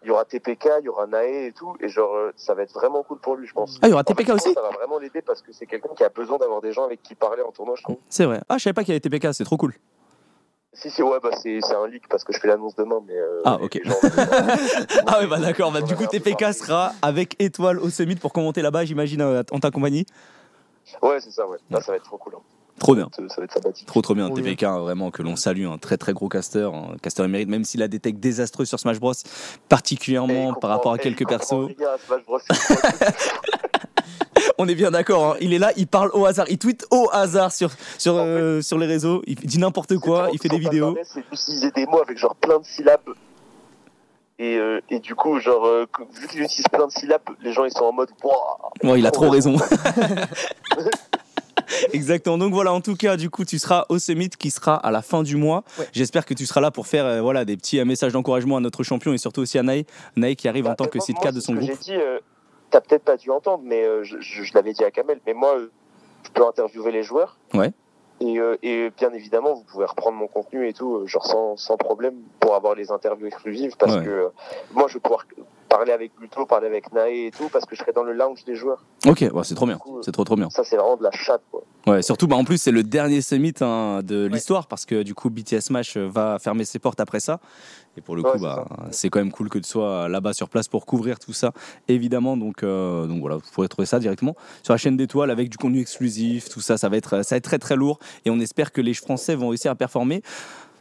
Il y aura TPK, il y aura Nae et tout, et genre euh, ça va être vraiment cool pour lui, je pense. Ah, il y aura En fait, TPK aussi Ça va vraiment l'aider parce que c'est quelqu'un qui a besoin d'avoir des gens avec qui parler en tournoi, je trouve. C'est vrai. Ah, je savais pas qu'il y avait TPK, c'est trop cool. Si, si, ouais, bah c'est un leak parce que je fais l'annonce demain, mais. euh, Ah, ok. gens- <laughs> Ah, ouais, bah d'accord. Bah, du coup, TPK sera avec étoile au summit pour commenter là-bas, j'imagine, euh, en ta compagnie. Ouais, c'est ça, ouais. Là, ça va être trop cool. hein. Trop bien. Ça va être sympathique. Trop trop bien, Trop TPK, hein, vraiment que l'on salue, un très très gros caster, un caster émérite, même s'il a des techs désastreux sur Smash Bros, particulièrement comprend- par rapport à il quelques persos. Smash Bros. <laughs> On est bien d'accord, hein. il est là, il parle au hasard, il tweet au hasard sur, sur, euh, sur les réseaux, il dit n'importe quoi, il fait des vidéos. C'est utiliser des mots avec genre plein de syllabes. Et, euh, et du coup, genre, euh, que- vu qu'il utilise plein de syllabes, les gens ils sont en mode Ouais, il a trop raison. <laughs> <laughs> <laughs> Exactement. Donc voilà, en tout cas, du coup, tu seras au Summit qui sera à la fin du mois. Ouais. J'espère que tu seras là pour faire euh, voilà, des petits euh, messages d'encouragement à notre champion et surtout aussi à Naï. Naï qui arrive en Bah, tant que 4 de son que groupe. J'ai dit, euh, t'as peut-être pas dû entendre, mais euh, je, je- je l'avais dit à Kamel, mais moi, je peux interviewer les joueurs. Ouais. Et, et bien évidemment, vous pouvez reprendre mon contenu et tout, genre sans, sans problème, pour avoir les interviews exclusives, parce Ouais. que moi, je vais pouvoir parler avec Luto, parler avec Nae et tout, parce que je serai dans le lounge des joueurs. Ok, ouais, c'est trop bien. C'est trop trop bien. Ça, c'est vraiment de la chatte, quoi. Ouais, surtout, bah, en plus, c'est le dernier summit hein, de l'histoire parce que du coup, BTS euh, va fermer ses portes après ça. Et pour le coup, c'est bah, c'est quand même cool que tu sois là-bas sur place pour couvrir tout ça, évidemment. Donc, euh, donc voilà, vous pourrez trouver ça directement sur la chaîne d'étoiles avec du contenu exclusif, tout ça. Ça va être, ça va être très très lourd et on espère que les Français vont réussir à performer.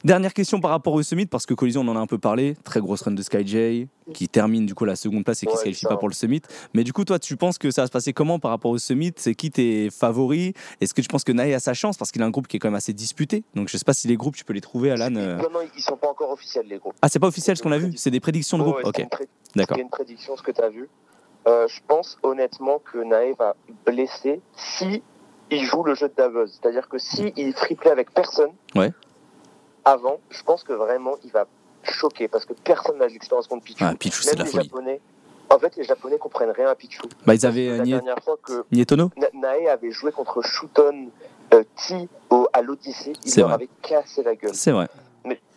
Dernière question par rapport au Summit, parce que Collision, on en a un peu parlé. Très grosse run de SkyJ, qui termine du coup la seconde place et qui Ouais, se qualifie ça. pas pour le Summit. Mais du coup, toi, tu penses que ça va se passer comment par rapport au Summit? C'est qui tes favoris? Est-ce que tu penses que Nae a sa chance? Parce qu'il a un groupe qui est quand même assez disputé. Donc je sais pas si les groupes, tu peux les trouver, Alan. euh. Non, non, ils sont pas encore officiels, les groupes. Ah, c'est pas officiel ce qu'on a vu? C'est des prédictions de groupe? Ouais, Ok, d'accord. C'est une prédiction, ce que tu as vu. Euh, je pense honnêtement que Nae va blesser si il joue le jeu de Davos. C'est-à-dire que si il avec personne Ouais. Avant, je pense que vraiment il va choquer parce que personne n'a l'expérience contre Pichu. Ah, Pichu, c'est de la les folie. Japonais. En fait, les Japonais comprennent rien à Pichu. Bah, ils avaient la euh, Nie- dernière fois que Nietono Na- Nae avait joué contre Shuton euh, T au, à l'Odyssée, il C'est leur vrai. avait cassé la gueule. C'est vrai.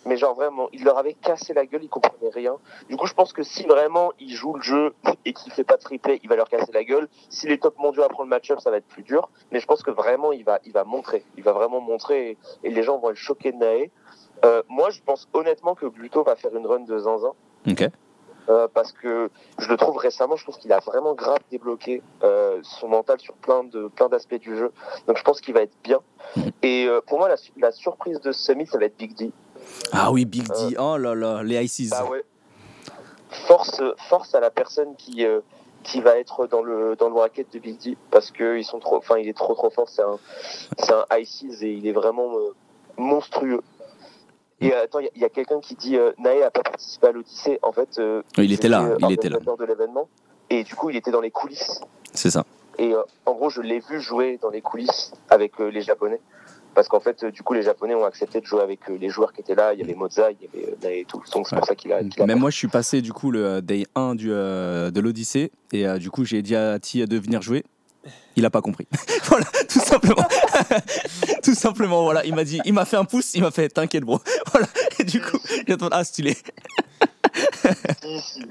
Mais, genre vraiment, il leur avait cassé la gueule, ils comprenaient rien. Du coup, je pense que si vraiment il joue le jeu et qu'il fait pas triplé, il va leur casser la gueule. Si les top mondiaux apprennent le match-up, ça va être plus dur. Mais je pense que vraiment, il va, il va montrer. Il va vraiment montrer et, et les gens vont être choqués de Nae. Euh, moi, je pense honnêtement que Gluto va faire une run de zinzin. Ok. Euh, parce que je le trouve récemment, je trouve qu'il a vraiment grave débloqué euh, son mental sur plein de plein d'aspects du jeu. Donc je pense qu'il va être bien. Et euh, pour moi, la surprise de ce summit, ça va être Big D. Ah oui, Big D. Oh là là, les ICs. Bah ouais. Force, force à la personne qui euh, qui va être dans le dans le bracket de Big D parce que ils sont trop, enfin il est trop trop fort. C'est un c'est un ICs et il est vraiment euh, monstrueux. Et euh, attends, il y a- quelqu'un qui dit euh, Nae a pas participé à l'Odyssée. En fait, euh, Il était là, euh, il était là. de l'événement et du coup il était dans les coulisses. C'est ça. Et euh, en gros, je l'ai vu jouer dans les coulisses avec euh, les Japonais. Parce qu'en fait, euh, du coup, les Japonais ont accepté de jouer avec euh, les joueurs qui étaient là. Il y avait Moza, il y avait euh, Nae et tout. Donc c'est Ouais. pour ça qu'il a. qu'il a Même moi, je suis passé du coup le day 1 du, euh, de l'Odyssée et euh, du coup, j'ai dit à Ti de venir jouer. Il a pas compris. <laughs> voilà, tout simplement. <laughs> tout simplement, voilà. Il m'a dit, il m'a fait un pouce, il m'a fait t'inquiète, bro. <laughs> Voilà. Et du coup, j'ai demandé, ah, stylé. si, si.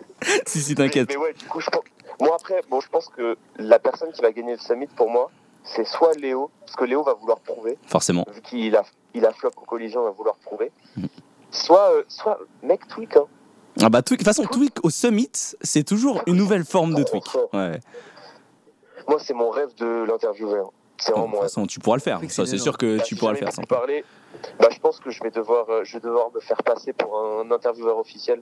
si, si, t'inquiète. Mais, ouais, du coup, je pense... Moi, après, bon, je pense que la personne qui va gagner le summit pour moi, c'est soit Léo, parce que Léo va vouloir prouver. Forcément. Vu qu'il a, il a flop en collision, il va vouloir prouver. Mm. Soit, euh, soit mec Tweak. Hein. Ah bah Tweak, de toute façon, Tweak au summit, c'est toujours une nouvelle forme de Tweak. Ouais. Moi, c'est mon rêve de l'interviewer. C'est vraiment De toute façon, tu pourras le faire. Ça, c'est sûr que bah, tu pourras le faire. Sans parler, bah, je pense que je vais devoir, euh, je vais devoir me faire passer pour un intervieweur officiel.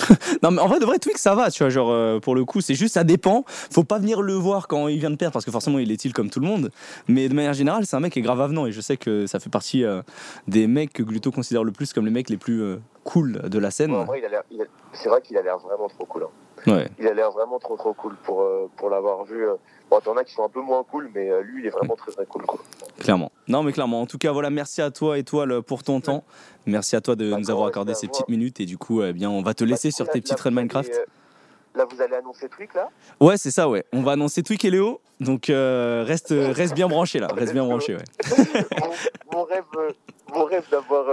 <laughs> non mais en vrai de vrai Twix ça va tu vois genre euh, pour le coup c'est juste ça dépend faut pas venir le voir quand il vient de perdre parce que forcément il est il comme tout le monde mais de manière générale c'est un mec qui est grave avenant et je sais que ça fait partie euh, des mecs que Gluto considère le plus comme les mecs les plus euh, cool de la scène c'est vrai qu'il a l'air vraiment trop cool hein. ouais. il a l'air vraiment trop trop cool pour, pour l'avoir vu Bon, t'en as qui sont un peu moins cool, mais lui, il est vraiment très très cool. Quoi. Clairement. Non, mais clairement. En tout cas, voilà, merci à toi, Étoile, pour ton temps. Merci à toi de nous avoir accordé ces petites minutes et du coup, eh bien, on va te laisser sur tes petites runs Minecraft. Euh, là, vous allez annoncer Twig là? Ouais, c'est ça, ouais. On va annoncer Twig et Léo. Donc, euh, reste, <laughs> reste bien branché là. Reste bien branché, ouais. <laughs> mon, rêve, euh, mon rêve d'avoir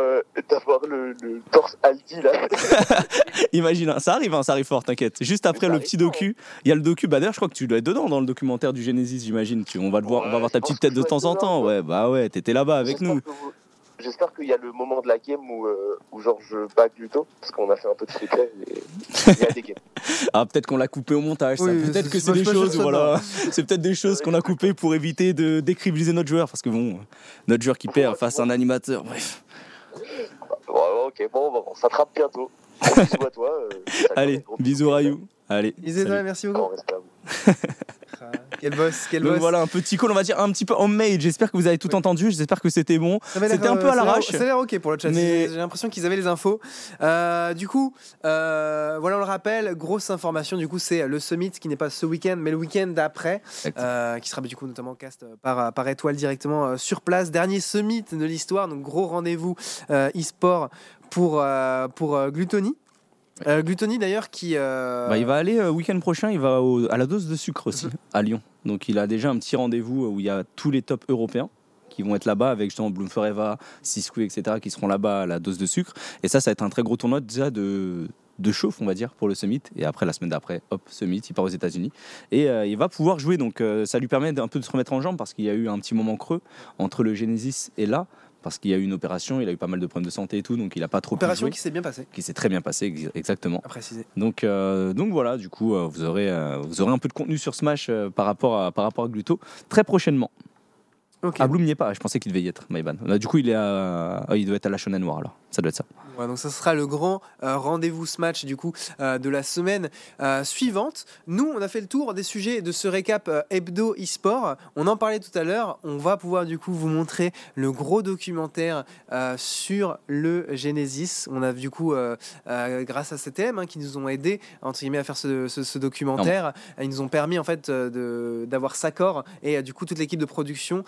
d'avoir le, torse Aldi là. <laughs> Imagine, hein. ça arrive, hein, ça arrive fort, t'inquiète. Juste après le petit docu, il y a le docu. Bah d'ailleurs, je crois que tu dois être dedans dans le documentaire du Genesis, j'imagine. On va le voir, on va voir ta petite tête de temps en temps. Ouais, bah ouais, t'étais là-bas avec nous. J'espère qu'il y a le moment de la game où, euh, où genre je back Luto, parce qu'on a fait un peu de replay et il y a des games. <laughs> ah, peut-être qu'on l'a coupé au montage. peut-être que c'est des choses, voilà. <laughs> c'est peut-être des choses qu'on a coupées pour éviter de décribliser notre joueur, parce que bon, notre joueur qui perd face à un animateur, bref. ok, bon, bon, on s'attrape bientôt. bisous à toi. Euh, Allez, bisous Rayou. Allez. Bisous, merci beaucoup. <laughs> quel boss, quel Donc voilà, un petit call, on va dire un petit peu homemade. J'espère que vous avez tout entendu. J'espère que c'était bon. C'était un peu à l'arrache. Ça a l'air ok pour le chat. Mais... J'ai l'impression qu'ils avaient les infos. Euh, du coup, euh, voilà, on le rappelle. Grosse information. Du coup, c'est le summit qui n'est pas ce week-end, mais le week-end d'après, euh, qui sera du coup notamment cast par, par étoile directement sur place. Dernier summit de l'histoire. Donc gros rendez-vous e-sport pour, pour Gluttony. Euh, Glutoni d'ailleurs qui. Euh, bah, il va aller euh, week-end prochain, il va à la dose de sucre aussi, à Lyon. Donc il a déjà un petit rendez-vous où il y a tous les tops européens qui vont être là-bas avec justement Bloom Forever, etc. qui seront là-bas à la dose de sucre. Et ça, ça va être un très gros tournoi déjà de, de chauffe, on va dire, pour le Summit. Et après, la semaine d'après, hop, Summit, il part aux États-Unis. Et il va pouvoir jouer. Donc ça lui permet un peu de se remettre en jambe parce qu'il y a eu un petit moment creux entre le Genesis et là parce qu'il y a eu une opération, il a eu pas mal de problèmes de santé et tout, donc il n'a pas trop opération qui s'est bien passée. Qui s'est très bien passée, exactement. À préciser. Donc, euh, donc voilà, du coup, euh, vous, aurez, euh, vous aurez un peu de contenu sur Smash par, rapport à, par rapport à Gluto très prochainement. Okay. Ah, Bloom n'y est pas, je pensais qu'il devait y être, Myban. Du coup, il, est à... il doit être à la Shonen Noir alors, ça doit être ça donc ça sera le grand euh, rendez-vous ce match du coup euh, de la semaine euh, suivante. Nous, on a fait le tour des sujets de ce récap hebdo e-sport. On en parlait tout à l'heure. On va pouvoir du coup vous montrer le gros documentaire sur le Genesis. On a du coup, grâce à CTM, hein, qui nous ont aidé entre guillemets à faire ce, documentaire, ils nous ont permis en fait d'avoir Sakor et du coup toute l'équipe de production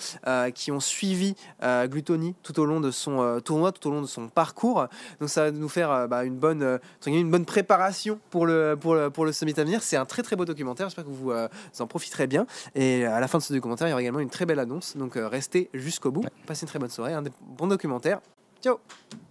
qui ont suivi Glutoni tout au long de son tournoi, tout au long de son parcours. Donc ça va nous faire euh, bah, une, bonne, euh, une bonne préparation pour le, pour le, pour le summit à venir. C'est un très très beau documentaire. J'espère que vous, euh, en profiterez bien. Et à la fin de ce documentaire, il y aura également une très belle annonce. Donc restez jusqu'au bout. Passez une très bonne soirée. Un bon documentaire. Ciao